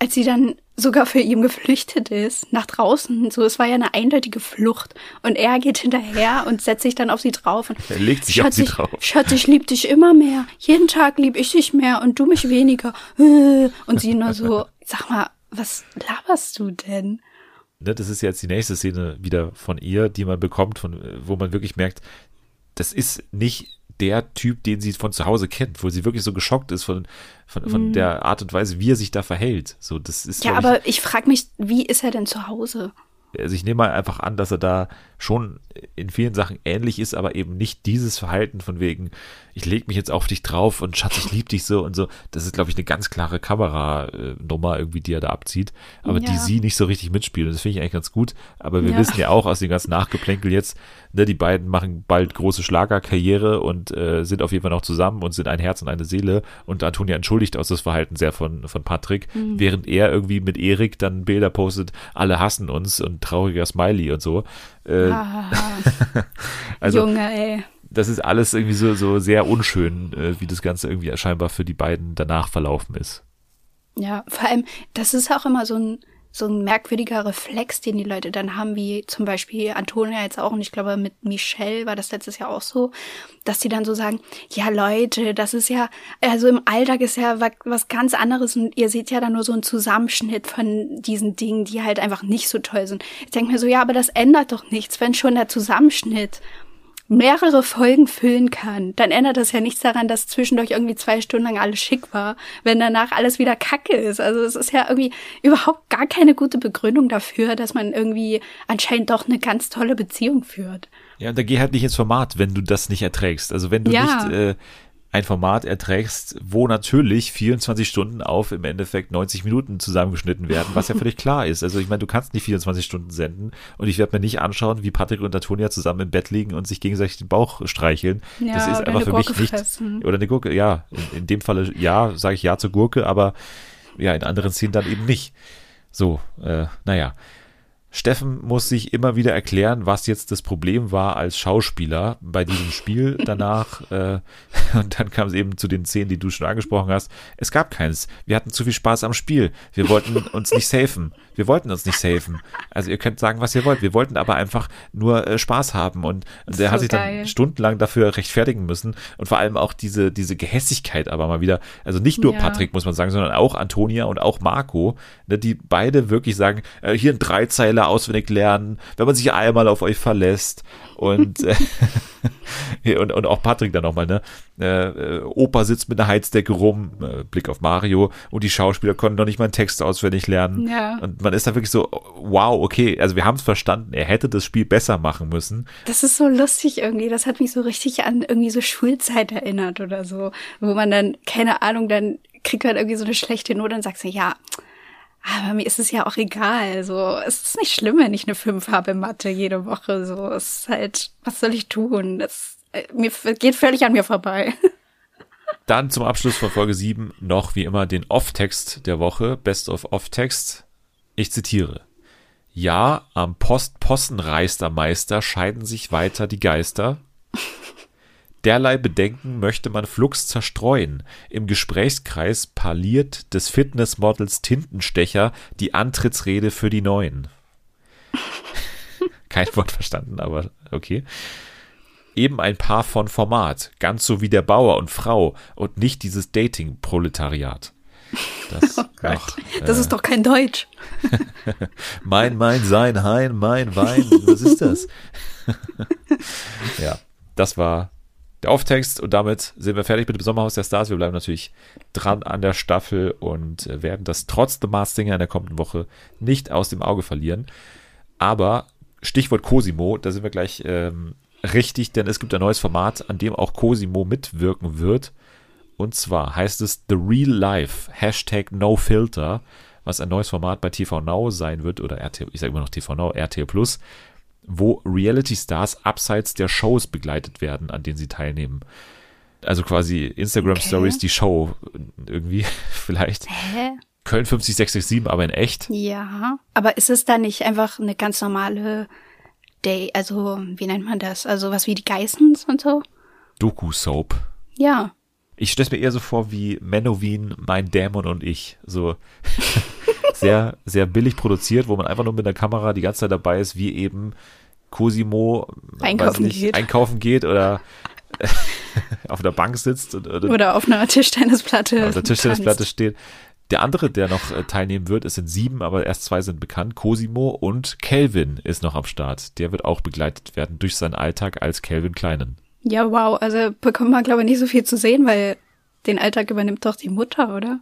als sie dann sogar für ihn geflüchtet ist, nach draußen, so, es war ja eine eindeutige Flucht. Und er geht hinterher und setzt sich dann auf sie drauf. Und er legt sich auf sie drauf. Schatz, ich lieb dich immer mehr. Jeden Tag lieb ich dich mehr und du mich weniger. Und sie nur so, sag mal, was laberst du denn? Ne, das ist jetzt die nächste Szene wieder von ihr, die man bekommt, von, wo man wirklich merkt, das ist nicht der Typ, den sie von zu Hause kennt, wo sie wirklich so geschockt ist von, von, von mhm. der Art und Weise, wie er sich da verhält. So, das ist, ja, aber ich, ich frage mich, wie ist er denn zu Hause? Also ich nehme mal einfach an, dass er da schon in vielen Sachen ähnlich ist, aber eben nicht dieses Verhalten von wegen, ich lege mich jetzt auf dich drauf und Schatz, ich liebe dich so und so. Das ist, glaube ich, eine ganz klare Kameranummer irgendwie, die er da abzieht, aber ja. die sie nicht so richtig mitspielen. Das finde ich eigentlich ganz gut. Aber wir ja. wissen ja auch aus dem ganzen Nachgeplänkel jetzt, ne, die beiden machen bald große Schlagerkarriere und äh, sind auf jeden Fall noch zusammen und sind ein Herz und eine Seele. Und Antonia entschuldigt aus das Verhalten sehr von, von Patrick, mhm. während er irgendwie mit Erik dann Bilder postet, alle hassen uns und trauriger Smiley und so. Äh, also, Junge, ey. Das ist alles irgendwie so, so sehr unschön, äh, wie das Ganze irgendwie scheinbar für die beiden danach verlaufen ist. Ja, vor allem, das ist auch immer so ein, so ein merkwürdiger Reflex, den die Leute dann haben, wie zum Beispiel Antonia jetzt auch, und ich glaube mit Michelle war das letztes Jahr auch so, dass die dann so sagen, ja Leute, das ist ja, also im Alltag ist ja was ganz anderes und ihr seht ja dann nur so einen Zusammenschnitt von diesen Dingen, die halt einfach nicht so toll sind. Ich denke mir so, ja, aber das ändert doch nichts, wenn schon der Zusammenschnitt mehrere Folgen füllen kann, dann ändert das ja nichts daran, dass zwischendurch irgendwie zwei Stunden lang alles schick war, wenn danach alles wieder Kacke ist. Also es ist ja irgendwie überhaupt gar keine gute Begründung dafür, dass man irgendwie anscheinend doch eine ganz tolle Beziehung führt. Ja, und da geh halt nicht ins Format, wenn du das nicht erträgst. Also wenn du ja. nicht äh, ein Format erträgst, wo natürlich 24 Stunden auf im Endeffekt 90 Minuten zusammengeschnitten werden, was ja völlig klar ist. Also ich meine, du kannst nicht 24 Stunden senden und ich werde mir nicht anschauen, wie Patrick und Antonia zusammen im Bett liegen und sich gegenseitig den Bauch streicheln. Ja, das ist einfach für Gurke mich nicht. Oder eine Gurke, ja. In, in dem Falle ja, sage ich ja zur Gurke, aber ja, in anderen Szenen dann eben nicht. So, äh, naja. Steffen muss sich immer wieder erklären, was jetzt das Problem war als Schauspieler bei diesem Spiel danach. äh, und dann kam es eben zu den Szenen, die du schon angesprochen hast. Es gab keins. Wir hatten zu viel Spaß am Spiel. Wir wollten uns nicht safen. Wir wollten uns nicht safen. Also ihr könnt sagen, was ihr wollt. Wir wollten aber einfach nur äh, Spaß haben. Und der so hat sich geil. dann stundenlang dafür rechtfertigen müssen. Und vor allem auch diese, diese Gehässigkeit aber mal wieder. Also nicht nur ja. Patrick, muss man sagen, sondern auch Antonia und auch Marco, ne, die beide wirklich sagen, äh, hier ein Dreizeiler auswendig lernen, wenn man sich einmal auf euch verlässt. Und, äh, und, und auch Patrick dann nochmal, ne? Äh, Opa sitzt mit einer Heizdecke rum, äh, Blick auf Mario, und die Schauspieler konnten noch nicht mal einen Text auswendig lernen. Ja. Und man ist da wirklich so, wow, okay, also wir haben es verstanden, er hätte das Spiel besser machen müssen. Das ist so lustig irgendwie, das hat mich so richtig an irgendwie so Schulzeit erinnert oder so, wo man dann, keine Ahnung, dann kriegt man irgendwie so eine schlechte Note und sagt so, ja, aber mir ist es ja auch egal. So, es ist nicht schlimm, wenn ich eine 5 habe Mathe jede Woche. So, es ist halt, was soll ich tun? Das äh, mir geht völlig an mir vorbei. Dann zum Abschluss von Folge 7 noch wie immer den Off-Text der Woche, Best of Off-Text. Ich zitiere. Ja, am Post-Possenreistermeister scheiden sich weiter die Geister. Derlei Bedenken möchte man flugs zerstreuen. Im Gesprächskreis parliert des Fitnessmodels Tintenstecher die Antrittsrede für die Neuen. Kein Wort verstanden, aber okay. Eben ein Paar von Format, ganz so wie der Bauer und Frau und nicht dieses Dating-Proletariat. Das, oh noch, das äh, ist doch kein Deutsch. mein, mein, sein, hein, mein Wein. Was ist das? ja, das war der Auftext und damit sind wir fertig mit dem Sommerhaus der Stars. Wir bleiben natürlich dran an der Staffel und äh, werden das trotz The Mars Singer in der kommenden Woche nicht aus dem Auge verlieren. Aber Stichwort Cosimo, da sind wir gleich ähm, richtig, denn es gibt ein neues Format, an dem auch Cosimo mitwirken wird. Und zwar heißt es The Real Life, Hashtag No Filter, was ein neues Format bei TV Now sein wird, oder RTL, ich sage immer noch TV Now, RTL Plus, wo Reality-Stars abseits der Shows begleitet werden, an denen sie teilnehmen. Also quasi Instagram-Stories, okay. die Show irgendwie vielleicht. Hä? Köln 50667, aber in echt. Ja, aber ist es da nicht einfach eine ganz normale Day, also wie nennt man das? Also was wie die Geissens und so? Doku-Soap. Ja. Ich stelle mir eher so vor wie Menowin, mein Dämon und ich. So sehr, sehr billig produziert, wo man einfach nur mit der Kamera die ganze Zeit dabei ist, wie eben Cosimo einkaufen, nicht, geht. einkaufen geht oder auf der Bank sitzt. Oder, oder auf einer Tischtennisplatte. Auf der Tischtennisplatte steht. Der andere, der noch äh, teilnehmen wird, es sind sieben, aber erst zwei sind bekannt. Cosimo und Kelvin ist noch am Start. Der wird auch begleitet werden durch seinen Alltag als Kelvin Kleinen. Ja, wow. Also bekommt man, glaube ich, nicht so viel zu sehen, weil den Alltag übernimmt doch die Mutter, oder?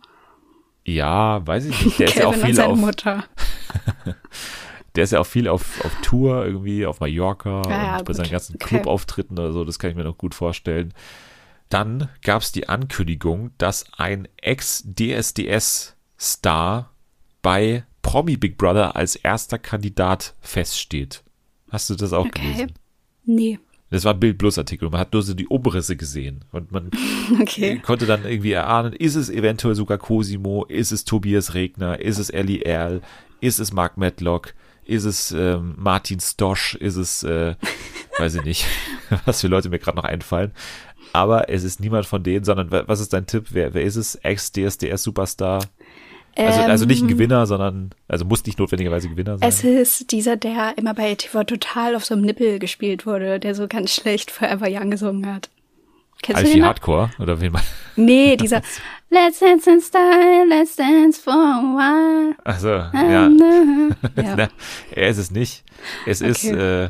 Ja, weiß ich nicht. Der ist ja auch viel seine auf. Mutter. Der ist ja auch viel auf, auf Tour irgendwie, auf Mallorca ja, ja, und bei seinen ganzen okay. Clubauftritten oder so, das kann ich mir noch gut vorstellen. Dann gab es die Ankündigung, dass ein Ex-DSDS-Star bei Promi Big Brother als erster Kandidat feststeht. Hast du das auch okay. gelesen? Nee. Das war ein Bild Plus Artikel. Man hat nur so die Oberrisse gesehen und man okay. konnte dann irgendwie erahnen, ist es eventuell sogar Cosimo, ist es Tobias Regner, ist es Ellie Erl, ist es Mark Medlock, ist es ähm, Martin Stosch, ist es, äh, weiß ich nicht, was für Leute mir gerade noch einfallen. Aber es ist niemand von denen, sondern was ist dein Tipp? Wer, wer ist es? Ex-DSDS-Superstar? Also, also nicht ein ähm, Gewinner, sondern, also muss nicht notwendigerweise Gewinner sein. Es ist dieser, der immer bei TV Total auf so einem Nippel gespielt wurde, der so ganz schlecht Forever Young gesungen hat. Kennst Alfie du den Hardcore? Oder wen man? Nee, dieser Let's Dance in Style, Let's Dance for a while. Achso, ja. ja. Na, er ist es nicht. Es okay. ist, äh,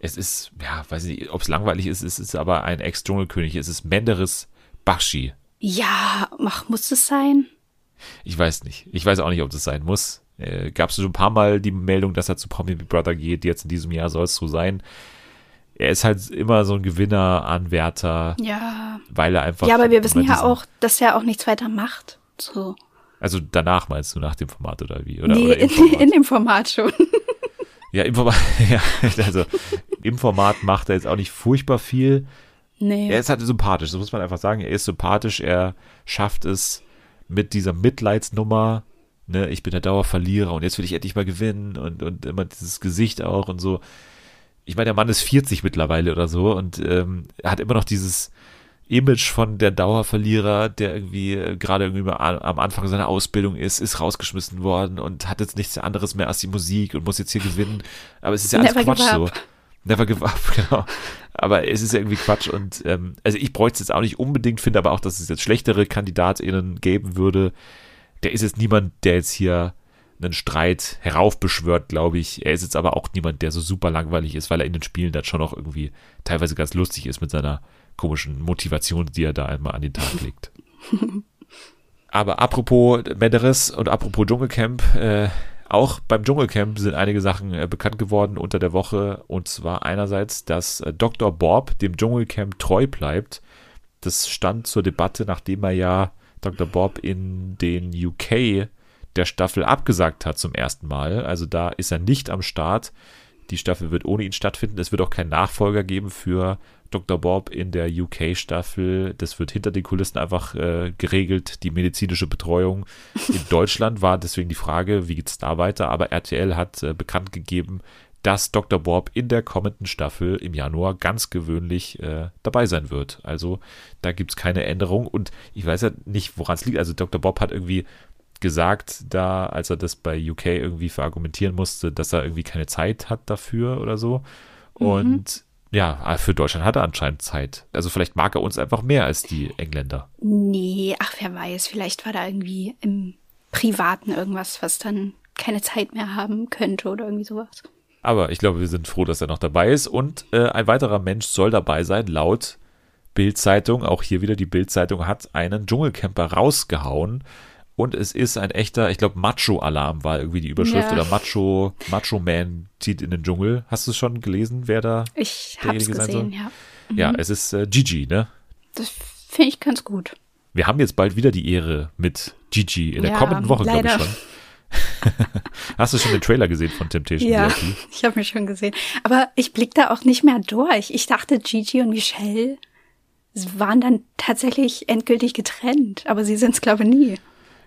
es ist, ja, weiß ich nicht, ob es langweilig ist, es ist aber ein Ex-Dschungelkönig. Es ist Menderes Bakshi. Ja, mach, muss es sein? Ich weiß nicht. Ich weiß auch nicht, ob das sein muss. Äh, Gab es schon ein paar Mal die Meldung, dass er zu Promi Big Brother geht. Jetzt in diesem Jahr soll es so sein. Er ist halt immer so ein Gewinner, Anwärter. Ja. Weil er einfach. Ja, aber wir wissen ja auch, dass er auch nichts weiter macht. So. Also danach meinst du, nach dem Format oder wie? Oder, nee, oder in, in, dem Format schon. Ja, im Format, ja, also im Format macht er jetzt auch nicht furchtbar viel. Nee. Er ist halt sympathisch, so muss man einfach sagen. Er ist sympathisch, er schafft es, mit dieser Mitleidsnummer, ne, ich bin der Dauerverlierer und jetzt will ich endlich mal gewinnen und, und immer dieses Gesicht auch und so. Ich meine, der Mann ist 40 mittlerweile oder so und ähm, hat immer noch dieses Image von der Dauerverlierer, der irgendwie äh, gerade irgendwie am Anfang seiner Ausbildung ist, ist rausgeschmissen worden und hat jetzt nichts anderes mehr als die Musik und muss jetzt hier gewinnen. Aber es ist ja alles Never Quatsch so. Never give up, genau. Aber es ist irgendwie Quatsch und ähm, also ich bräuchte es jetzt auch nicht unbedingt, finde aber auch, dass es jetzt schlechtere KandidatInnen geben würde. Der ist jetzt niemand, der jetzt hier einen Streit heraufbeschwört, glaube ich. Er ist jetzt aber auch niemand, der so super langweilig ist, weil er in den Spielen dann schon auch irgendwie teilweise ganz lustig ist mit seiner komischen Motivation, die er da einmal an den Tag legt. aber apropos Menderes und apropos Dschungelcamp, äh, auch beim Dschungelcamp sind einige Sachen äh, bekannt geworden unter der Woche. Und zwar einerseits, dass äh, Dr. Bob dem Dschungelcamp treu bleibt. Das stand zur Debatte, nachdem er ja Dr. Bob in den UK der Staffel abgesagt hat zum ersten Mal. Also da ist er nicht am Start. Die Staffel wird ohne ihn stattfinden. Es wird auch keinen Nachfolger geben für Dr. Bob in der UK-Staffel. Das wird hinter den Kulissen einfach äh, geregelt, die medizinische Betreuung. In Deutschland war deswegen die Frage, wie geht es da weiter? Aber RTL hat äh, bekannt gegeben, dass Dr. Bob in der kommenden Staffel im Januar ganz gewöhnlich äh, dabei sein wird. Also da gibt es keine Änderung. Und ich weiß ja nicht, woran es liegt. Also Dr. Bob hat irgendwie gesagt, da, als er das bei UK irgendwie verargumentieren musste, dass er irgendwie keine Zeit hat dafür oder so. Mhm. Ja, für Deutschland hat er anscheinend Zeit. Also vielleicht mag er uns einfach mehr als die Engländer. Nee, ach, wer weiß, vielleicht war da irgendwie im Privaten irgendwas, was dann keine Zeit mehr haben könnte oder irgendwie sowas. Aber ich glaube, wir sind froh, dass er noch dabei ist. Und äh, ein weiterer Mensch soll dabei sein, laut Bildzeitung. Auch hier wieder die Bildzeitung hat einen Dschungelcamper rausgehauen. Und es ist ein echter, ich glaube, Macho-Alarm war irgendwie die Überschrift ja. oder Macho, Macho Man zieht in den Dschungel. Hast du es schon gelesen, wer da ich hab's gesehen, ja. Mhm. Ja, es ist äh, Gigi, ne? Das finde ich ganz gut. Wir haben jetzt bald wieder die Ehre mit Gigi in der ja, kommenden Woche, glaube ich schon. Hast du schon den Trailer gesehen von Temptation Ja, VIP? ich habe mir schon gesehen. Aber ich blick da auch nicht mehr durch. Ich dachte, Gigi und Michelle waren dann tatsächlich endgültig getrennt, aber sie sind es, glaube ich, nie.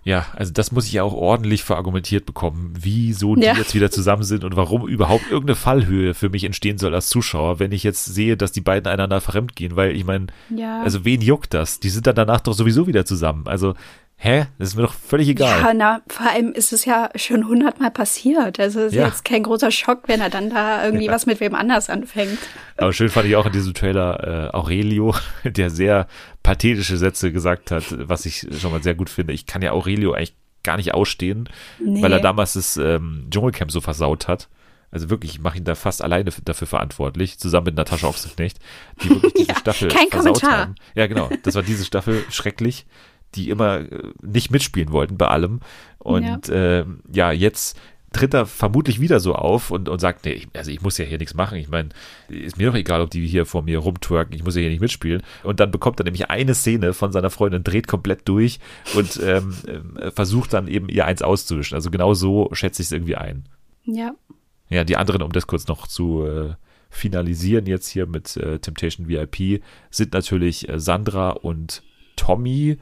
Ja, also das muss ich ja auch ordentlich verargumentiert bekommen, wieso die ja. jetzt wieder zusammen sind und warum überhaupt irgendeine Fallhöhe für mich entstehen soll als Zuschauer, wenn ich jetzt sehe, dass die beiden einander fremdgehen, weil ich meine, ja. also wen juckt das? Die sind dann danach doch sowieso wieder zusammen. Also Hä? Das ist mir doch völlig egal. Ja, na, vor allem ist es ja schon hundertmal passiert. Also ist ja. jetzt kein großer Schock, wenn er dann da irgendwie was mit wem anders anfängt. Aber schön fand ich auch in diesem Trailer äh, Aurelio, der sehr pathetische Sätze gesagt hat, was ich schon mal sehr gut finde. Ich kann ja Aurelio eigentlich gar nicht ausstehen, nee. weil er damals das ähm, Dschungelcamp so versaut hat. Also wirklich, ich mache ihn da fast alleine dafür verantwortlich, zusammen mit Natascha Ochsenknecht, die wirklich diese ja, Staffel kein versaut Kommentar. haben. Ja, genau. Das war diese Staffel schrecklich die immer äh, nicht mitspielen wollten bei allem. Und ja, äh, ja jetzt tritt er vermutlich wieder so auf und, und sagt, nee, ich, also ich muss ja hier nichts machen. Ich meine, ist mir doch egal, ob die hier vor mir rumtwerken, ich muss ja hier nicht mitspielen. Und dann bekommt er nämlich eine Szene von seiner Freundin, dreht komplett durch und ähm, äh, versucht dann eben ihr eins auszuwischen. Also genau so schätze ich es irgendwie ein. Ja. Ja, die anderen, um das kurz noch zu äh, finalisieren, jetzt hier mit äh, Temptation VIP, sind natürlich äh, Sandra und Tommy.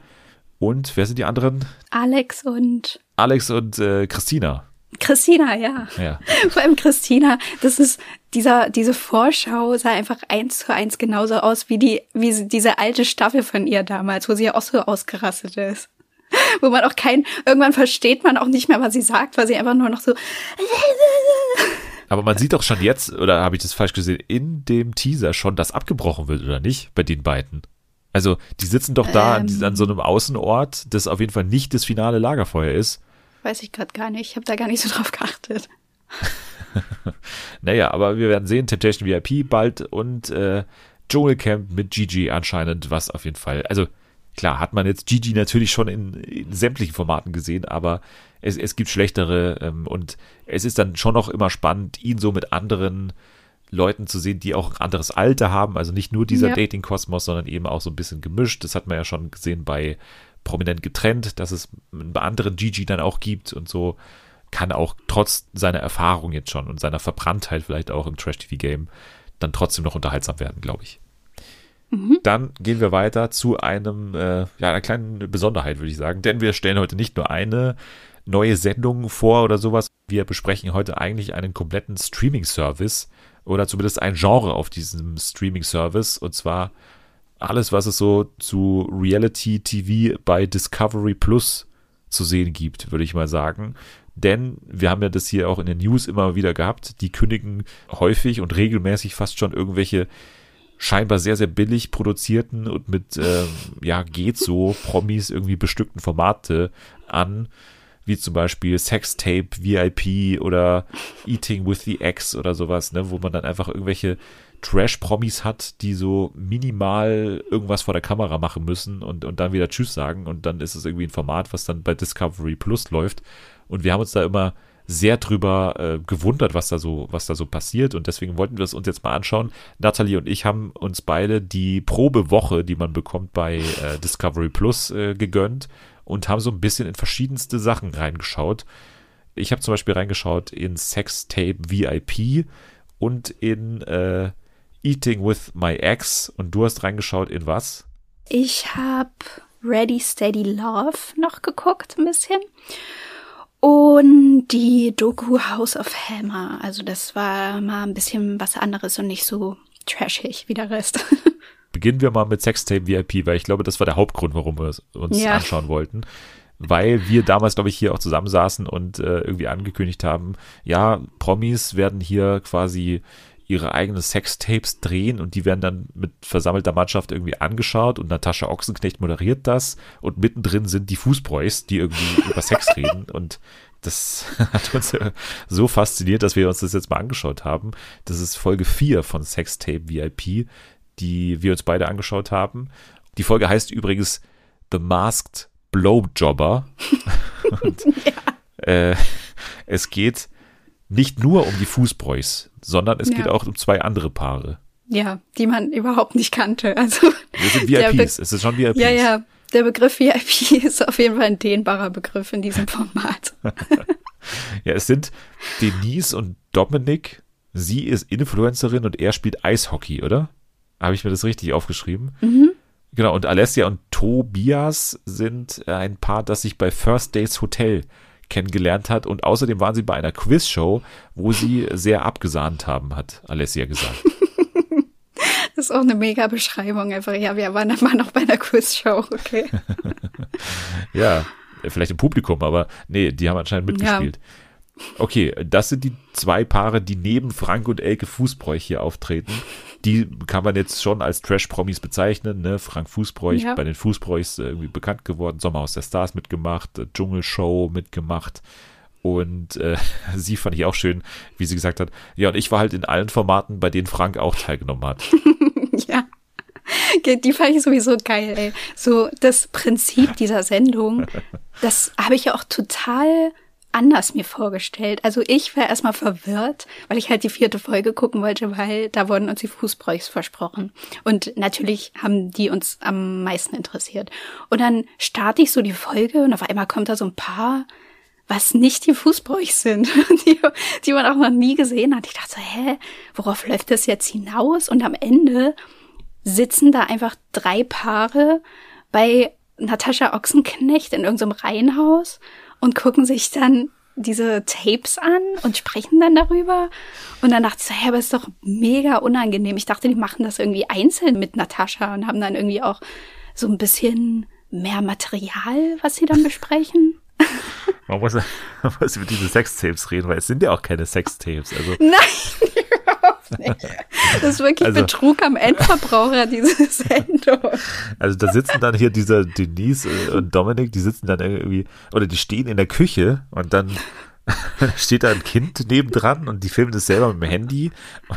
Und wer sind die anderen? Alex und. Alex und äh, Christina. Christina, ja. ja. Vor allem Christina, das ist dieser, diese Vorschau sah einfach eins zu eins genauso aus wie die, wie diese alte Staffel von ihr damals, wo sie ja auch so ausgerastet ist. Wo man auch kein, irgendwann versteht man auch nicht mehr, was sie sagt, weil sie einfach nur noch so. Aber man sieht doch schon jetzt, oder habe ich das falsch gesehen, in dem Teaser schon, dass abgebrochen wird, oder nicht? Bei den beiden. Also, die sitzen doch da ähm, an, so einem Außenort, das auf jeden Fall nicht das finale Lagerfeuer ist. Weiß ich gerade gar nicht. Ich habe da gar nicht so drauf geachtet. naja, aber wir werden sehen, Temptation VIP bald und äh, Dschungelcamp mit Gigi anscheinend, was auf jeden Fall, also klar, hat man jetzt Gigi natürlich schon in, in sämtlichen Formaten gesehen, aber es, es gibt schlechtere ähm, und es ist dann schon noch immer spannend, ihn so mit anderen Leuten zu sehen, die auch ein anderes Alter haben. Also nicht nur dieser ja. Dating-Kosmos, sondern eben auch so ein bisschen gemischt. Das hat man ja schon gesehen bei Prominent getrennt, dass es bei anderen Gigi dann auch gibt und so kann auch trotz seiner Erfahrung jetzt schon und seiner Verbranntheit vielleicht auch im Trash-TV-Game dann trotzdem noch unterhaltsam werden, glaube ich. Mhm. Dann gehen wir weiter zu einem, äh, ja, einer kleinen Besonderheit, würde ich sagen, denn wir stellen heute nicht nur eine neue Sendung vor oder sowas. Wir besprechen heute eigentlich einen kompletten Streaming-Service, oder zumindest ein Genre auf diesem Streaming-Service und zwar alles, was es so zu Reality TV bei Discovery Plus zu sehen gibt, würde ich mal sagen. Denn wir haben ja das hier auch in den News immer wieder gehabt, die kündigen häufig und regelmäßig fast schon irgendwelche scheinbar sehr, sehr billig produzierten und mit, ähm, ja, geht so Promis irgendwie bestückten Formate an wie zum Beispiel Sextape VIP oder Eating with the Ex oder sowas, ne, wo man dann einfach irgendwelche Trash-Promis hat, die so minimal irgendwas vor der Kamera machen müssen und, und dann wieder Tschüss sagen und dann ist es irgendwie ein Format, was dann bei Discovery Plus läuft und wir haben uns da immer sehr drüber äh, gewundert, was da so, was da so passiert und deswegen wollten wir es uns jetzt mal anschauen. Natalie und ich haben uns beide die Probewoche, die man bekommt bei äh, Discovery Plus, äh, gegönnt und haben so ein bisschen in verschiedenste Sachen reingeschaut. Ich habe zum Beispiel reingeschaut in Sextape VIP und in äh, Eating with My Ex. Und du hast reingeschaut in was? Ich habe Ready Steady Love noch geguckt, ein bisschen. Und die Doku House of Hammer. Also das war mal ein bisschen was anderes und nicht so trashig wie der Rest. beginnen wir mal mit Sextape VIP, weil ich glaube, das war der Hauptgrund, warum wir es uns ja. anschauen wollten. Weil wir damals, glaube ich, hier auch zusammensaßen und äh, irgendwie angekündigt haben, ja, Promis werden hier quasi ihre eigenen Sextapes drehen und die werden dann mit versammelter Mannschaft irgendwie angeschaut und Natascha Ochsenknecht moderiert das und mittendrin sind die Fußbräus, die irgendwie über Sex reden und das hat uns so fasziniert, dass wir uns das jetzt mal angeschaut haben. Das ist Folge 4 von Sextape VIP die wir uns beide angeschaut haben. Die Folge heißt übrigens The Masked Blowjobber. Und, ja. äh, es geht nicht nur um die Fußbräus, sondern es ja. geht auch um zwei andere Paare. Ja, die man überhaupt nicht kannte. Also Wir sind VIPs, es ist schon VIPs. Ja, ja, der Begriff VIP ist auf jeden Fall ein dehnbarer Begriff in diesem Format. ja, es sind Denise und Dominik. Sie ist Influencerin und er spielt Eishockey, oder? Habe ich mir das richtig aufgeschrieben? Mhm. Genau, und Alessia und Tobias sind ein Paar, das sich bei First Days Hotel kennengelernt hat. Und außerdem waren sie bei einer Quizshow, wo sie sehr abgesahnt haben, hat Alessia gesagt. Das ist auch eine mega Beschreibung. Einfach, ja, wir waren mal noch bei einer Quizshow, okay. ja, vielleicht im Publikum, aber nee, die haben anscheinend mitgespielt. Ja. Okay, das sind die zwei Paare, die neben Frank und Elke Fußbräuch hier auftreten die kann man jetzt schon als Trash-Promis bezeichnen. Ne? Frank Fußbräuch ja. bei den Fußbräuchs irgendwie bekannt geworden, Sommerhaus der Stars mitgemacht, äh, Dschungelshow mitgemacht. Und äh, sie fand ich auch schön, wie sie gesagt hat, ja, und ich war halt in allen Formaten, bei denen Frank auch teilgenommen hat. ja. Die fand ich sowieso geil, ey. So das Prinzip dieser Sendung, das habe ich ja auch total anders mir vorgestellt. Also ich war erstmal verwirrt, weil ich halt die vierte Folge gucken wollte, weil da wurden uns die Fußbräuchs versprochen. Und natürlich haben die uns am meisten interessiert. Und dann starte ich so die Folge und auf einmal kommt da so ein paar, was nicht die Fußbräuchs sind, die, die man auch noch nie gesehen hat. Ich dachte so, hä, worauf läuft das jetzt hinaus? Und am Ende sitzen da einfach drei Paare bei Natascha Ochsenknecht in irgendeinem Reihenhaus und gucken sich dann diese Tapes an und sprechen dann darüber. Und dann dachte ich so, hä, aber ist doch mega unangenehm. Ich dachte, die machen das irgendwie einzeln mit Natascha und haben dann irgendwie auch so ein bisschen mehr Material, was sie dann besprechen. Man muss, man muss über diese Sextapes reden, weil es sind ja auch keine Sextapes. Also. Nein. Das ist wirklich also, Betrug am Endverbraucher, diese Sendung. Also da sitzen dann hier dieser Denise und Dominik, die sitzen dann irgendwie, oder die stehen in der Küche und dann steht da ein Kind nebendran und die filmen das selber mit dem Handy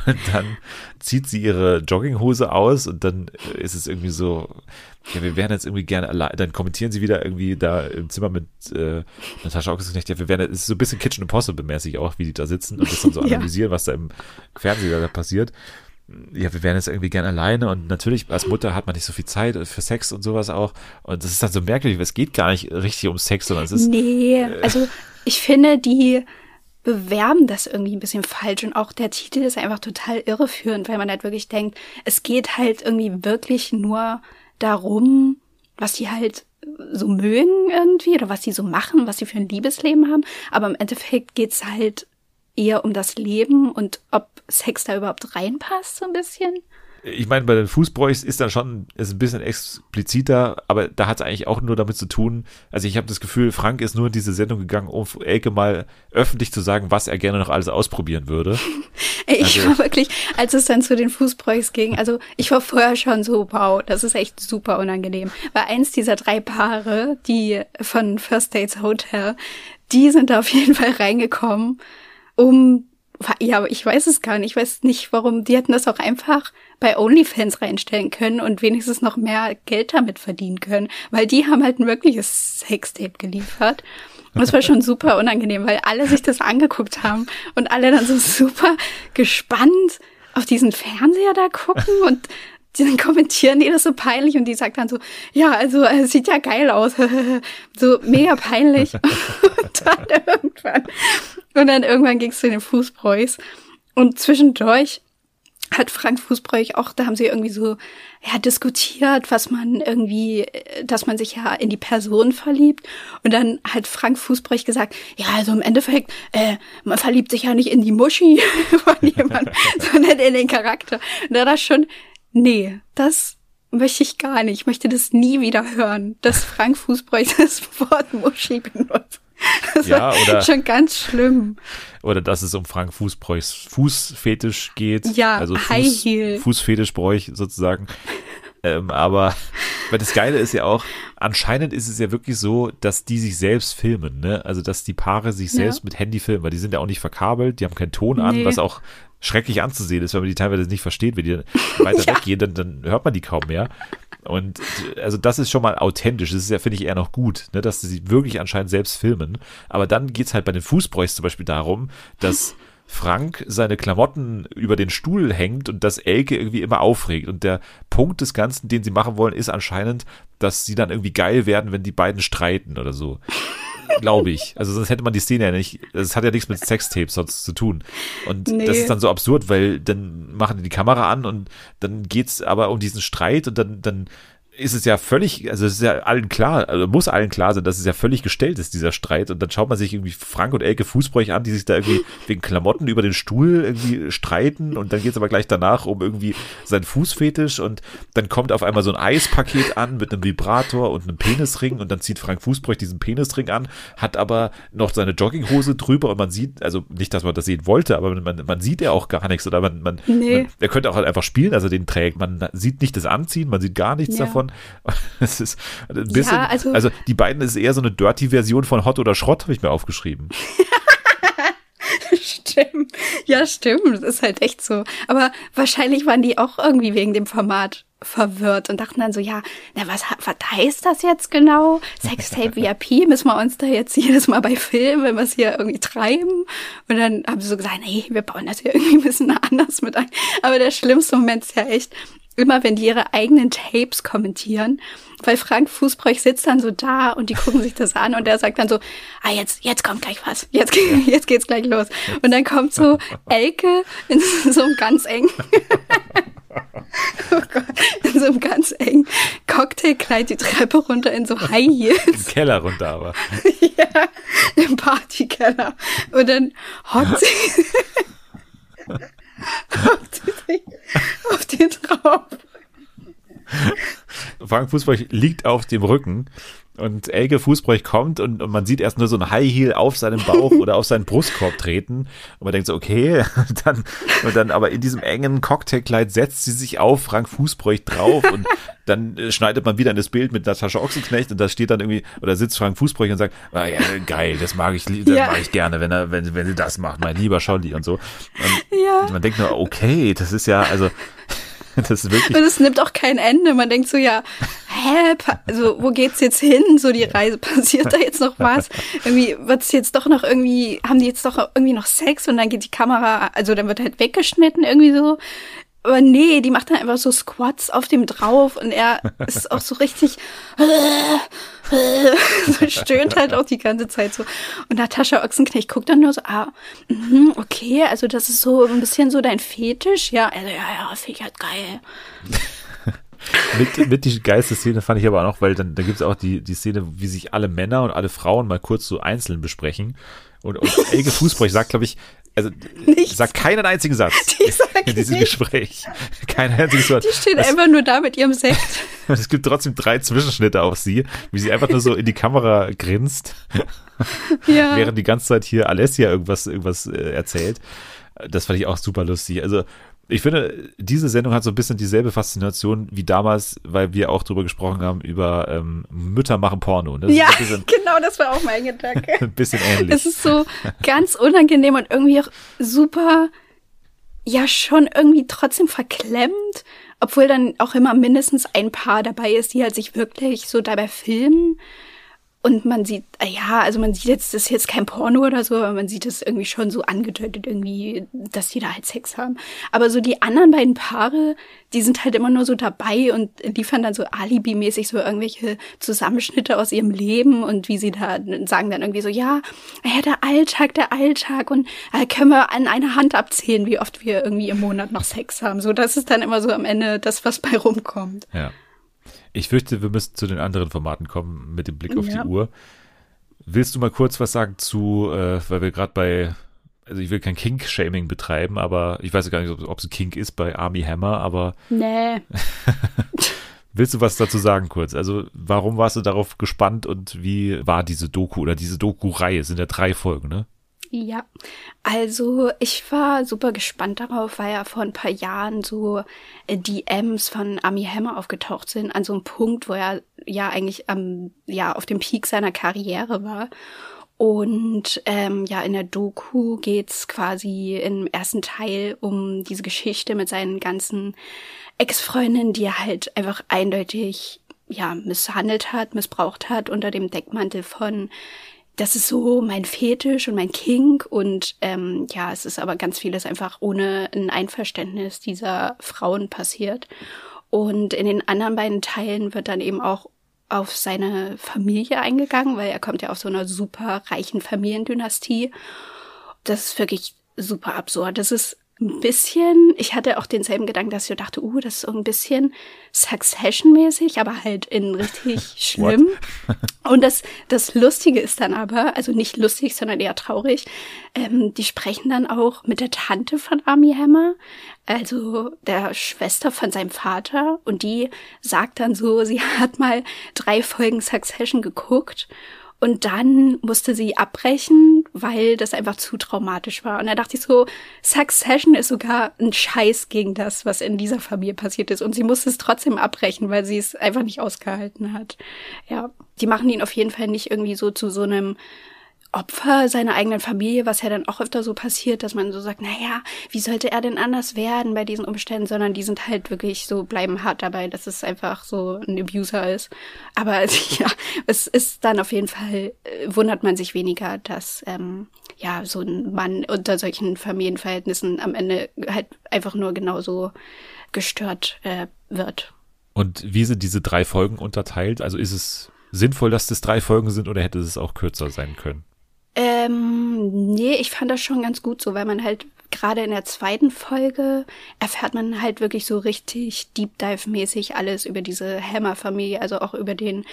und dann zieht sie ihre Jogginghose aus und dann ist es irgendwie so, ja, wir wären jetzt irgendwie gerne allein, dann kommentieren sie wieder irgendwie da im Zimmer mit äh, Natascha Augustin, ja, wir wären, es ist so ein bisschen Kitchen Impossible mäßig auch, wie die da sitzen und das dann so analysieren, ja. was da im Fernseher da passiert. Ja, wir wären jetzt irgendwie gerne alleine und natürlich als Mutter hat man nicht so viel Zeit für Sex und sowas auch und das ist dann so merkwürdig, weil es geht gar nicht richtig um Sex, sondern es ist Nee, äh, also ich finde, die bewerben das irgendwie ein bisschen falsch und auch der Titel ist einfach total irreführend, weil man halt wirklich denkt, es geht halt irgendwie wirklich nur darum, was die halt so mögen irgendwie oder was sie so machen, was sie für ein Liebesleben haben. Aber im Endeffekt geht's halt eher um das Leben und ob Sex da überhaupt reinpasst, so ein bisschen ich meine, bei den Fußbräuchs ist dann schon ist ein bisschen expliziter, aber da hat es eigentlich auch nur damit zu tun. Also ich habe das Gefühl, Frank ist nur in diese Sendung gegangen, um Elke mal öffentlich zu sagen, was er gerne noch alles ausprobieren würde. ich also, war wirklich, als es dann zu den Fußbräuchs ging, also ich war vorher schon so, wow, das ist echt super unangenehm. Weil eins dieser drei Paare, die von First Dates Hotel, die sind da auf jeden Fall reingekommen, um ja, aber ich weiß es gar nicht. Ich weiß nicht, warum. Die hätten das auch einfach bei OnlyFans reinstellen können und wenigstens noch mehr Geld damit verdienen können, weil die haben halt ein wirkliches Sextape geliefert. Und es war schon super unangenehm, weil alle sich das angeguckt haben und alle dann so super gespannt auf diesen Fernseher da gucken und dann kommentieren die das so peinlich und die sagt dann so, ja, also es sieht ja geil aus. so mega peinlich. und dann irgendwann, und dann irgendwann ging es zu den Fußbräus. Und zwischendurch hat Frank Fußbräuch auch, da haben sie irgendwie so ja, diskutiert, was man irgendwie, dass man sich ja in die Person verliebt. Und dann hat Frank Fußbräuch gesagt, ja, also im Endeffekt, äh, man verliebt sich ja nicht in die Muschi von jemandem, sondern in den Charakter. Und da das schon nee, das möchte ich gar nicht. Ich möchte das nie wieder hören, dass Frank Fußbräuch das Wort Muschi benutzt. Das ja, oder schon ganz schlimm. Oder dass es um Frank Fußbräuchs Fußfetisch geht. Ja, also Fuß, High Heel. Fußfetischbräuch sozusagen. ähm, aber weil das Geile ist ja auch, anscheinend ist es ja wirklich so, dass die sich selbst filmen, ne? Also dass die Paare sich selbst ja. mit Handy filmen, weil die sind ja auch nicht verkabelt, die haben keinen Ton an, nee. was auch schrecklich anzusehen ist, wenn man die teilweise nicht versteht, wenn die weiter ja. weggehen, dann, dann hört man die kaum mehr. Und also das ist schon mal authentisch. Das ist ja, finde ich, eher noch gut, ne, dass sie wirklich anscheinend selbst filmen. Aber dann geht's halt bei den Fußbräuchs zum Beispiel darum, dass Frank seine Klamotten über den Stuhl hängt und das Elke irgendwie immer aufregt. Und der Punkt des Ganzen, den sie machen wollen, ist anscheinend, dass sie dann irgendwie geil werden, wenn die beiden streiten oder so. Glaube ich. Also sonst hätte man die Szene ja nicht. Das hat ja nichts mit Sextapes sonst zu tun. Und nee. das ist dann so absurd, weil dann machen die die Kamera an und dann geht's aber um diesen Streit und dann, dann ist es ja völlig, also es ist ja allen klar, also muss allen klar sein, dass es ja völlig gestellt ist, dieser Streit. Und dann schaut man sich irgendwie Frank und Elke Fußbräuch an, die sich da irgendwie wegen Klamotten über den Stuhl irgendwie streiten. Und dann geht es aber gleich danach um irgendwie sein Fußfetisch. Und dann kommt auf einmal so ein Eispaket an mit einem Vibrator und einem Penisring. Und dann zieht Frank Fußbräuch diesen Penisring an, hat aber noch seine Jogginghose drüber. Und man sieht, also nicht, dass man das sehen wollte, aber man, man sieht ja auch gar nichts. Oder man, man, nee. man er könnte auch halt einfach spielen, also den trägt. Man sieht nicht das Anziehen, man sieht gar nichts ja. davon. Es ist ein bisschen, ja, also, also die beiden ist eher so eine Dirty-Version von Hot oder Schrott, habe ich mir aufgeschrieben. stimmt. Ja, stimmt. Das ist halt echt so. Aber wahrscheinlich waren die auch irgendwie wegen dem Format verwirrt und dachten dann so, ja, na, was, was heißt das jetzt genau? Sextape VIP, müssen wir uns da jetzt jedes Mal bei filmen, wenn wir es hier irgendwie treiben? Und dann haben sie so gesagt, nee, wir bauen das hier irgendwie ein bisschen anders mit ein. Aber der schlimmste Moment ist ja echt, immer wenn die ihre eigenen Tapes kommentieren, weil Frank Fußbräuch sitzt dann so da und die gucken sich das an und er sagt dann so, ah, jetzt, jetzt kommt gleich was, jetzt, jetzt geht's gleich los. Und dann kommt so Elke in so einem ganz engen oh Gott, in so einem ganz engen Cocktailkleid die Treppe runter in so High Heels. Im Keller runter aber. ja, im Partykeller. Und dann hockt sie, sie sich auf den drauf. Frank Fußball liegt auf dem Rücken und Elke Fußbräuch kommt und, und, man sieht erst nur so ein High Heel auf seinem Bauch oder auf seinen Brustkorb treten und man denkt so, okay, dann, und dann aber in diesem engen Cocktailkleid setzt sie sich auf Frank Fußbräuch drauf und dann äh, schneidet man wieder in das Bild mit Natascha Ochsenknecht und da steht dann irgendwie, oder sitzt Frank Fußbräuch und sagt, ah, ja, geil, das mag ich, das ja. mag ich gerne, wenn er, wenn, wenn sie das macht, mein lieber Scholli und so. Und ja. man denkt nur, okay, das ist ja, also, Das ist wirklich. Und es nimmt auch kein Ende. Man denkt so, ja, hä, also wo geht's jetzt hin? So die Reise, passiert da jetzt noch was? Irgendwie wird's jetzt doch noch irgendwie, haben die jetzt doch irgendwie noch Sex und dann geht die Kamera, also dann wird halt weggeschnitten irgendwie so. Aber nee, die macht dann einfach so Squats auf dem drauf und er ist auch so richtig so stöhnt halt auch die ganze Zeit so. Und Natascha Ochsenknecht guckt dann nur so, ah, mh, okay, also das ist so ein bisschen so dein Fetisch. Ja, also ja, ja, finde ich halt geil. mit, mit die geilste Szene fand ich aber auch noch, weil dann da gibt es auch die, die Szene, wie sich alle Männer und alle Frauen mal kurz so einzeln besprechen. Und, und Elke Fußbräuch sagt, glaube ich, also Nichts. sagt keinen einzigen Satz die in diesem nichts. Gespräch. Kein einziges Wort. Die steht einfach nur da mit ihrem Sekt. es gibt trotzdem drei Zwischenschnitte auf sie, wie sie einfach nur so in die Kamera grinst, ja. während die ganze Zeit hier Alessia irgendwas, irgendwas äh, erzählt. Das fand ich auch super lustig. Also ich finde, diese Sendung hat so ein bisschen dieselbe Faszination wie damals, weil wir auch drüber gesprochen haben, über ähm, Mütter machen Porno. Das ja, bisschen, genau, das war auch mein Gedanke. ein bisschen ähnlich. Es ist so ganz unangenehm und irgendwie auch super, ja, schon irgendwie trotzdem verklemmt, obwohl dann auch immer mindestens ein Paar dabei ist, die halt sich wirklich so dabei filmen und man sieht, äh, ja, also man sieht jetzt, das ist jetzt kein Porno oder so, aber man sieht es irgendwie schon so angedeutet irgendwie, dass die da halt Sex haben. Aber so die anderen beiden Paare, die sind halt immer nur so dabei und liefern dann so Alibi-mäßig so irgendwelche Zusammenschnitte aus ihrem Leben und wie sie da sagen dann irgendwie so, ja, ja, der Alltag, der Alltag und äh, können wir an einer Hand abzählen, wie oft wir irgendwie im Monat noch Sex haben. So, das ist dann immer so am Ende das, was bei rumkommt. Ja. Ich fürchte, wir müssen zu den anderen Formaten kommen mit dem Blick auf ja. die Uhr. Willst du mal kurz was sagen zu, äh, weil wir gerade bei, also ich will kein Kink-Shaming betreiben, aber ich weiß gar nicht, ob, es ein Kink ist bei Army Hammer, aber. Nee. Willst du was dazu sagen kurz? Also, warum warst du darauf gespannt und wie war diese Doku oder diese Doku-Reihe? Es sind ja drei Folgen, ne? Ja, also ich war super gespannt darauf, weil ja vor ein paar Jahren so äh, DMs von Ami Hammer aufgetaucht sind, an so einem Punkt, wo er ja eigentlich am, ja, auf dem Peak seiner Karriere war. Und ähm, ja, in der Doku geht's quasi im ersten Teil um diese Geschichte mit seinen ganzen Ex-Freundinnen, die er halt einfach eindeutig ja misshandelt hat, missbraucht hat unter dem Deckmantel von das ist so mein Fetisch und mein Kink und ähm, ja, es ist aber ganz vieles einfach ohne ein Einverständnis dieser Frauen passiert. Und in den anderen beiden Teilen wird dann eben auch auf seine Familie eingegangen, weil er kommt ja aus so einer super reichen Familiendynastie. Das ist wirklich super absurd. Das ist ein bisschen, ich hatte auch denselben Gedanken, dass ich dachte, uh, das ist so ein bisschen Succession-mäßig, aber halt in richtig schlimm. Und das, das Lustige ist dann aber, also nicht lustig, sondern eher traurig, ähm, die sprechen dann auch mit der Tante von Army Hammer, also der Schwester von seinem Vater, und die sagt dann so, sie hat mal drei Folgen Succession geguckt und dann musste sie abbrechen, weil das einfach zu traumatisch war. Und da dachte ich so, Succession ist sogar ein Scheiß gegen das, was in dieser Familie passiert ist. Und sie musste es trotzdem abbrechen, weil sie es einfach nicht ausgehalten hat. Ja, die machen ihn auf jeden Fall nicht irgendwie so zu so einem Opfer seiner eigenen Familie, was ja dann auch öfter so passiert, dass man so sagt, naja, wie sollte er denn anders werden bei diesen Umständen, sondern die sind halt wirklich so, bleiben hart dabei, dass es einfach so ein Abuser ist. Aber ja, es ist dann auf jeden Fall, äh, wundert man sich weniger, dass ähm, ja so ein Mann unter solchen Familienverhältnissen am Ende halt einfach nur genauso gestört äh, wird. Und wie sind diese drei Folgen unterteilt? Also ist es sinnvoll, dass das drei Folgen sind oder hätte es auch kürzer sein können? Ähm, nee, ich fand das schon ganz gut so, weil man halt gerade in der zweiten Folge erfährt man halt wirklich so richtig Deep Dive mäßig alles über diese Hammer Familie, also auch über den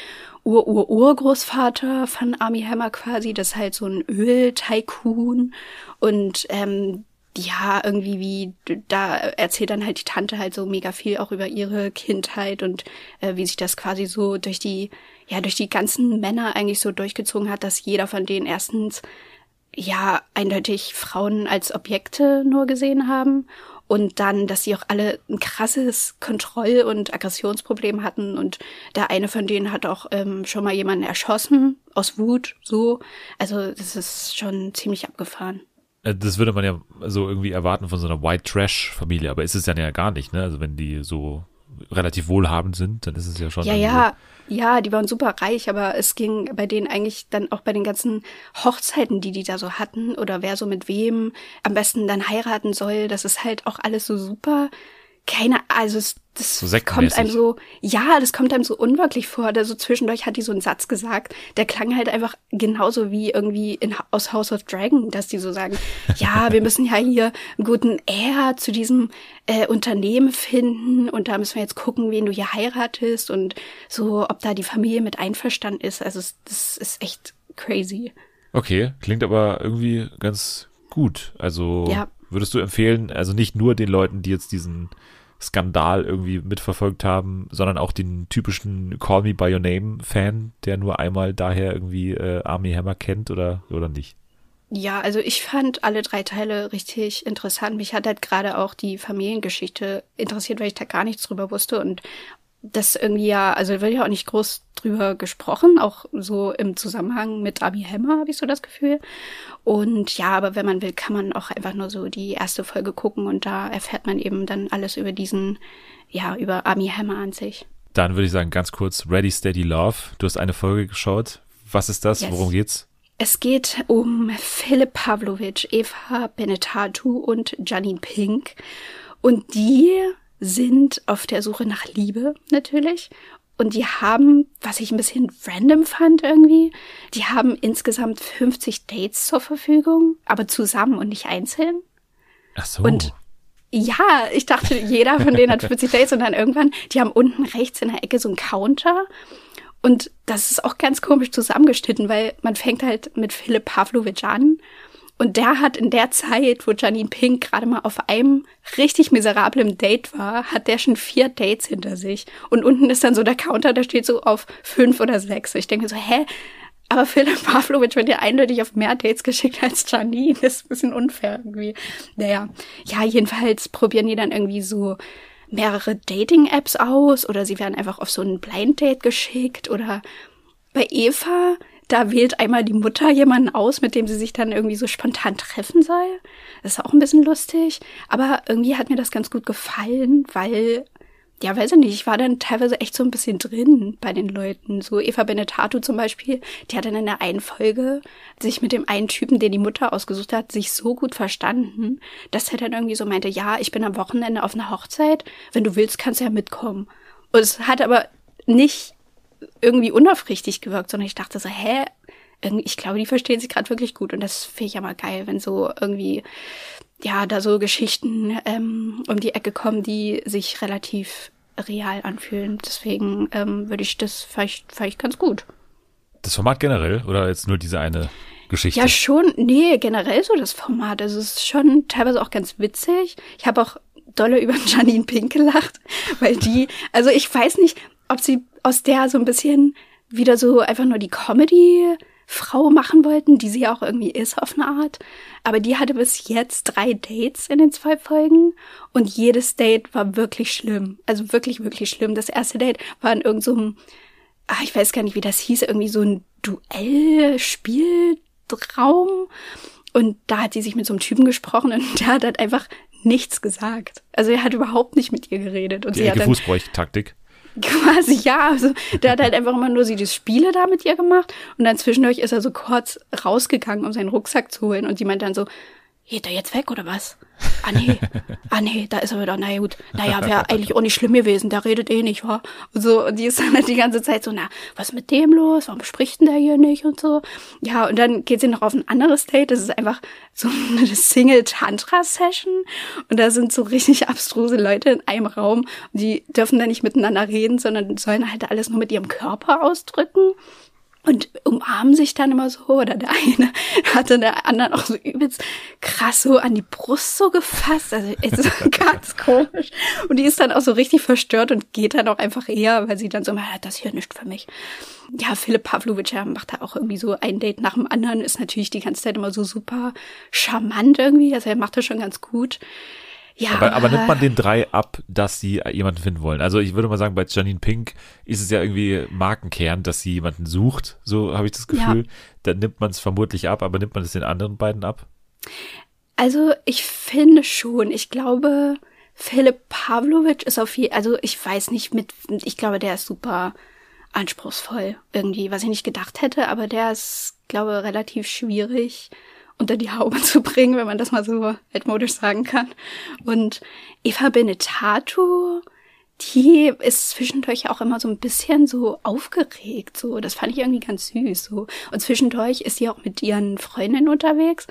Ur-Ur-Urgroßvater von Army Hammer quasi, das ist halt so ein Öl-Tycoon. Und ähm, ja, irgendwie wie, da erzählt dann halt die Tante halt so mega viel auch über ihre Kindheit und äh, wie sich das quasi so durch die, ja, durch die ganzen Männer eigentlich so durchgezogen hat, dass jeder von denen erstens ja eindeutig Frauen als Objekte nur gesehen haben und dann, dass sie auch alle ein krasses Kontroll- und Aggressionsproblem hatten und der eine von denen hat auch ähm, schon mal jemanden erschossen aus Wut, so. Also das ist schon ziemlich abgefahren. Äh, das würde man ja so irgendwie erwarten von so einer White Trash Familie, aber ist es dann ja gar nicht, ne? Also wenn die so relativ wohlhabend sind, dann ist es ja schon. Ja, ja, ja, die waren super reich, aber es ging bei denen eigentlich dann auch bei den ganzen Hochzeiten, die die da so hatten oder wer so mit wem am besten dann heiraten soll, das ist halt auch alles so super keine, also es, das so kommt einem so, ja, das kommt einem so unwirklich vor. Da so zwischendurch hat die so einen Satz gesagt, der klang halt einfach genauso wie irgendwie in, aus House of Dragon, dass die so sagen, ja, wir müssen ja hier einen guten Air zu diesem äh, Unternehmen finden und da müssen wir jetzt gucken, wen du hier heiratest und so, ob da die Familie mit einverstanden ist. Also das ist echt crazy. Okay, klingt aber irgendwie ganz gut. Also ja. Würdest du empfehlen, also nicht nur den Leuten, die jetzt diesen Skandal irgendwie mitverfolgt haben, sondern auch den typischen Call Me By Your Name Fan, der nur einmal daher irgendwie äh, Army Hammer kennt oder, oder nicht? Ja, also ich fand alle drei Teile richtig interessant. Mich hat halt gerade auch die Familiengeschichte interessiert, weil ich da gar nichts drüber wusste und das irgendwie ja, also wird ja auch nicht groß drüber gesprochen, auch so im Zusammenhang mit Army Hammer habe ich so das Gefühl. Und ja, aber wenn man will, kann man auch einfach nur so die erste Folge gucken und da erfährt man eben dann alles über diesen, ja, über Army Hammer an sich. Dann würde ich sagen, ganz kurz, Ready Steady Love. Du hast eine Folge geschaut. Was ist das? Yes. Worum geht's? Es geht um Philipp Pavlovic, Eva Benetatu und Janine Pink. Und die sind auf der Suche nach Liebe natürlich. Und die haben, was ich ein bisschen random fand irgendwie, die haben insgesamt 50 Dates zur Verfügung, aber zusammen und nicht einzeln. Ach so. Und ja, ich dachte, jeder von denen hat 50 Dates und dann irgendwann, die haben unten rechts in der Ecke so einen Counter. Und das ist auch ganz komisch zusammengeschnitten, weil man fängt halt mit Philipp Pavlovic an und der hat in der Zeit, wo Janine Pink gerade mal auf einem richtig miserablen Date war, hat der schon vier Dates hinter sich. Und unten ist dann so der Counter, der steht so auf fünf oder sechs. Ich denke so, hä? Aber Philipp Pavlovic wird ja eindeutig auf mehr Dates geschickt als Janine. Das ist ein bisschen unfair irgendwie. Naja, ja, jedenfalls probieren die dann irgendwie so mehrere Dating-Apps aus oder sie werden einfach auf so ein Blind-Date geschickt oder bei Eva da wählt einmal die Mutter jemanden aus, mit dem sie sich dann irgendwie so spontan treffen soll. Das ist auch ein bisschen lustig. Aber irgendwie hat mir das ganz gut gefallen, weil, ja, weiß ich nicht, ich war dann teilweise echt so ein bisschen drin bei den Leuten. So Eva Benetato zum Beispiel, die hat dann in der einen Folge sich mit dem einen Typen, den die Mutter ausgesucht hat, sich so gut verstanden, dass er dann irgendwie so meinte, ja, ich bin am Wochenende auf einer Hochzeit, wenn du willst, kannst du ja mitkommen. Und es hat aber nicht irgendwie unaufrichtig gewirkt, sondern ich dachte so, hä? Ich glaube, die verstehen sich gerade wirklich gut und das finde ich ja mal geil, wenn so irgendwie, ja, da so Geschichten ähm, um die Ecke kommen, die sich relativ real anfühlen. Deswegen ähm, würde ich das vielleicht, vielleicht ganz gut. Das Format generell oder jetzt nur diese eine Geschichte? Ja, schon, nee, generell so das Format. Also es ist schon teilweise auch ganz witzig. Ich habe auch dolle über Janine Pink gelacht, weil die, also ich weiß nicht, ob sie aus der so ein bisschen wieder so einfach nur die Comedy Frau machen wollten, die sie ja auch irgendwie ist auf eine Art. Aber die hatte bis jetzt drei Dates in den zwei Folgen und jedes Date war wirklich schlimm. Also wirklich, wirklich schlimm. Das erste Date war in irgendeinem, so ach, ich weiß gar nicht, wie das hieß, irgendwie so ein Duellspiel Raum und da hat sie sich mit so einem Typen gesprochen und der hat halt einfach nichts gesagt. Also er hat überhaupt nicht mit ihr geredet. Und Die sie hat Fußbräuch-Taktik. Quasi, ja. Also, der hat halt einfach immer nur sie die Spiele da mit ihr gemacht. Und dann zwischendurch ist er so kurz rausgegangen, um seinen Rucksack zu holen. Und sie meint dann so, geht er jetzt weg oder was? Ah nee, ah nee, da ist er wieder, na gut, naja, wäre eigentlich auch nicht schlimm gewesen, der redet eh nicht, wa? Und so, und die ist dann halt die ganze Zeit so, na, was ist mit dem los? Warum spricht denn der hier nicht und so? Ja, und dann geht sie noch auf ein anderes Date, das ist einfach so eine Single-Tantra-Session und da sind so richtig abstruse Leute in einem Raum und die dürfen da nicht miteinander reden, sondern sollen halt alles nur mit ihrem Körper ausdrücken und umarmen sich dann immer so oder der eine hatte der anderen auch so übelst krass so an die Brust so gefasst, also es ist ganz komisch und die ist dann auch so richtig verstört und geht dann auch einfach eher, weil sie dann so mal das hier nicht für mich. Ja, Philipp Pavlovic ja, macht da auch irgendwie so ein Date nach dem anderen, ist natürlich die ganze Zeit immer so super charmant irgendwie, also er macht das schon ganz gut. Ja, aber, aber nimmt man den drei ab, dass sie jemanden finden wollen? Also ich würde mal sagen, bei Janine Pink ist es ja irgendwie Markenkern, dass sie jemanden sucht. So habe ich das Gefühl. Ja. Dann nimmt man es vermutlich ab, aber nimmt man es den anderen beiden ab? Also ich finde schon. Ich glaube, Philipp Pavlovic ist auf jeden also ich weiß nicht mit, ich glaube, der ist super anspruchsvoll irgendwie, was ich nicht gedacht hätte, aber der ist, glaube relativ schwierig unter die Haube zu bringen, wenn man das mal so altmodisch sagen kann. Und Eva Benetato, die ist zwischendurch auch immer so ein bisschen so aufgeregt, so. Das fand ich irgendwie ganz süß, so. Und zwischendurch ist sie auch mit ihren Freundinnen unterwegs.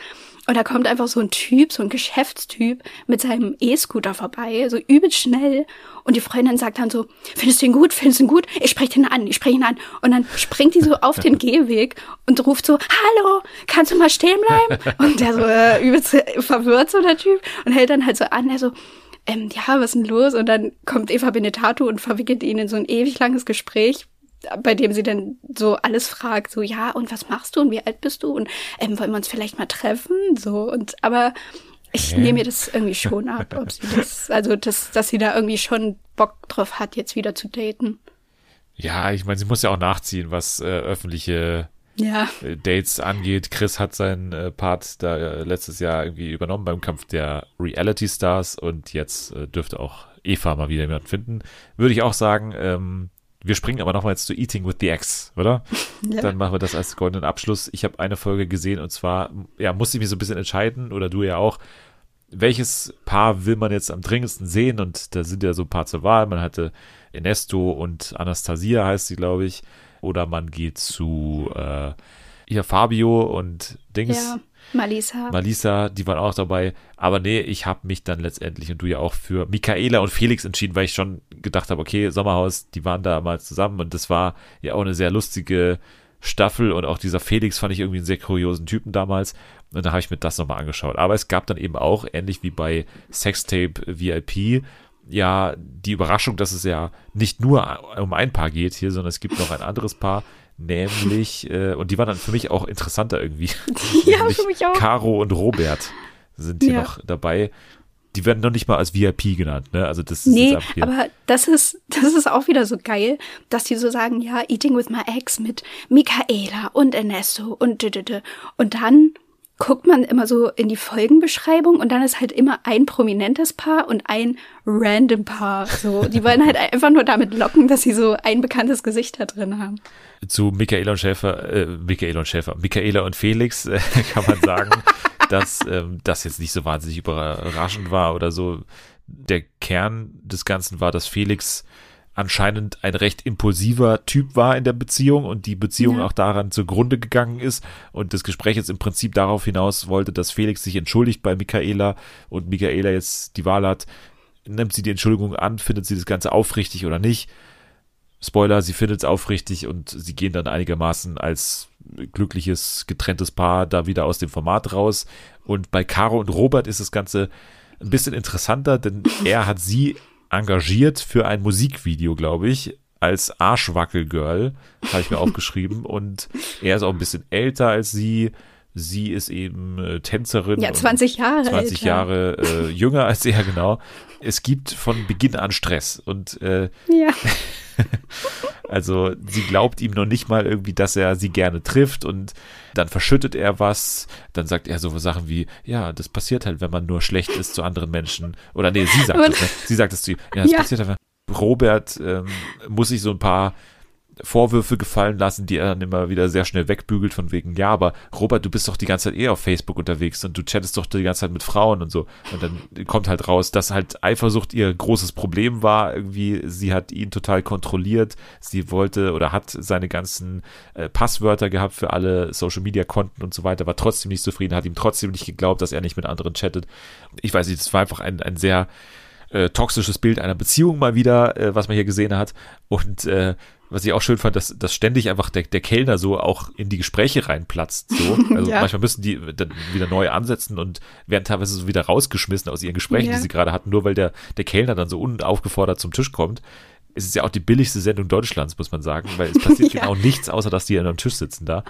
Und da kommt einfach so ein Typ, so ein Geschäftstyp mit seinem E-Scooter vorbei, so übelst schnell. Und die Freundin sagt dann so, findest du ihn gut? Findest du ihn gut? Ich spreche ihn an, ich spreche ihn an. Und dann springt die so auf den Gehweg und ruft so, hallo, kannst du mal stehen bleiben? Und der so äh, übelst verwirrt, so der Typ. Und hält dann halt so an, der so, ähm, ja, was ist denn los? Und dann kommt Eva Benetato und verwickelt ihn in so ein ewig langes Gespräch, bei dem sie dann so alles fragt, so ja, und was machst du und wie alt bist du und ähm, wollen wir uns vielleicht mal treffen? So und aber ich äh? nehme mir das irgendwie schon ab, ob sie das, also das, dass sie da irgendwie schon Bock drauf hat, jetzt wieder zu daten. Ja, ich meine, sie muss ja auch nachziehen, was äh, öffentliche ja. Äh, Dates angeht. Chris hat seinen äh, Part da äh, letztes Jahr irgendwie übernommen beim Kampf der Reality Stars und jetzt äh, dürfte auch Eva mal wieder jemanden finden. Würde ich auch sagen, ähm, wir springen aber nochmal jetzt zu Eating with the Ex, oder? Ja. Dann machen wir das als goldenen Abschluss. Ich habe eine Folge gesehen und zwar, ja, musste ich mich so ein bisschen entscheiden, oder du ja auch, welches Paar will man jetzt am dringendsten sehen? Und da sind ja so ein paar zur Wahl. Man hatte Ernesto und Anastasia, heißt sie, glaube ich oder man geht zu äh, hier Fabio und Dings. Ja, Malisa. Malisa, die waren auch dabei. Aber nee, ich habe mich dann letztendlich und du ja auch für Michaela und Felix entschieden, weil ich schon gedacht habe, okay, Sommerhaus, die waren da mal zusammen und das war ja auch eine sehr lustige Staffel und auch dieser Felix fand ich irgendwie einen sehr kuriosen Typen damals. Und da habe ich mir das nochmal angeschaut. Aber es gab dann eben auch, ähnlich wie bei Sextape VIP, ja die Überraschung, dass es ja nicht nur um ein Paar geht hier, sondern es gibt noch ein anderes Paar, nämlich, äh, und die waren dann für mich auch interessanter irgendwie. ja, für mich auch. Caro und Robert sind hier ja. noch dabei. Die werden noch nicht mal als VIP genannt, ne? Also das ist nee, aber das ist das ist auch wieder so geil, dass die so sagen, ja, Eating with my ex mit Michaela und Ernesto und und dann guckt man immer so in die Folgenbeschreibung und dann ist halt immer ein prominentes Paar und ein random Paar. So, die wollen halt einfach nur damit locken, dass sie so ein bekanntes Gesicht da drin haben. Zu Michaela und Schäfer, äh, Michaela und Schäfer, Michaela und Felix äh, kann man sagen, dass ähm, das jetzt nicht so wahnsinnig überraschend war oder so. Der Kern des Ganzen war, dass Felix anscheinend ein recht impulsiver Typ war in der Beziehung und die Beziehung ja. auch daran zugrunde gegangen ist und das Gespräch jetzt im Prinzip darauf hinaus wollte, dass Felix sich entschuldigt bei Michaela und Michaela jetzt die Wahl hat, nimmt sie die Entschuldigung an, findet sie das Ganze aufrichtig oder nicht. Spoiler, sie findet es aufrichtig und sie gehen dann einigermaßen als glückliches, getrenntes Paar da wieder aus dem Format raus. Und bei Caro und Robert ist das Ganze ein bisschen interessanter, denn er hat sie engagiert für ein Musikvideo, glaube ich, als Arschwackelgirl, habe ich mir aufgeschrieben. Und er ist auch ein bisschen älter als sie. Sie ist eben äh, Tänzerin. Ja, 20 Jahre. 20 älter. Jahre äh, jünger als er, genau. Es gibt von Beginn an Stress. Und äh, ja. Also sie glaubt ihm noch nicht mal irgendwie, dass er sie gerne trifft und dann verschüttet er was, dann sagt er so Sachen wie, ja, das passiert halt, wenn man nur schlecht ist zu anderen Menschen. Oder nee, sie sagt es, ne? sie sagt es zu ihm. Ja, das ja. passiert halt. Robert ähm, muss sich so ein paar Vorwürfe gefallen lassen, die er dann immer wieder sehr schnell wegbügelt von wegen, ja, aber Robert, du bist doch die ganze Zeit eh auf Facebook unterwegs und du chattest doch die ganze Zeit mit Frauen und so. Und dann kommt halt raus, dass halt Eifersucht ihr großes Problem war. Irgendwie, sie hat ihn total kontrolliert. Sie wollte oder hat seine ganzen äh, Passwörter gehabt für alle Social Media Konten und so weiter, war trotzdem nicht zufrieden, hat ihm trotzdem nicht geglaubt, dass er nicht mit anderen chattet. Ich weiß nicht, es war einfach ein, ein sehr äh, toxisches Bild einer Beziehung mal wieder, äh, was man hier gesehen hat. Und äh, was ich auch schön fand, dass, dass ständig einfach der, der Kellner so auch in die Gespräche reinplatzt. So. Also ja. manchmal müssen die dann wieder neu ansetzen und werden teilweise so wieder rausgeschmissen aus ihren Gesprächen, ja. die sie gerade hatten, nur weil der, der Kellner dann so unaufgefordert zum Tisch kommt. Es ist ja auch die billigste Sendung Deutschlands, muss man sagen, weil es passiert ja. genau nichts, außer dass die an einem Tisch sitzen da.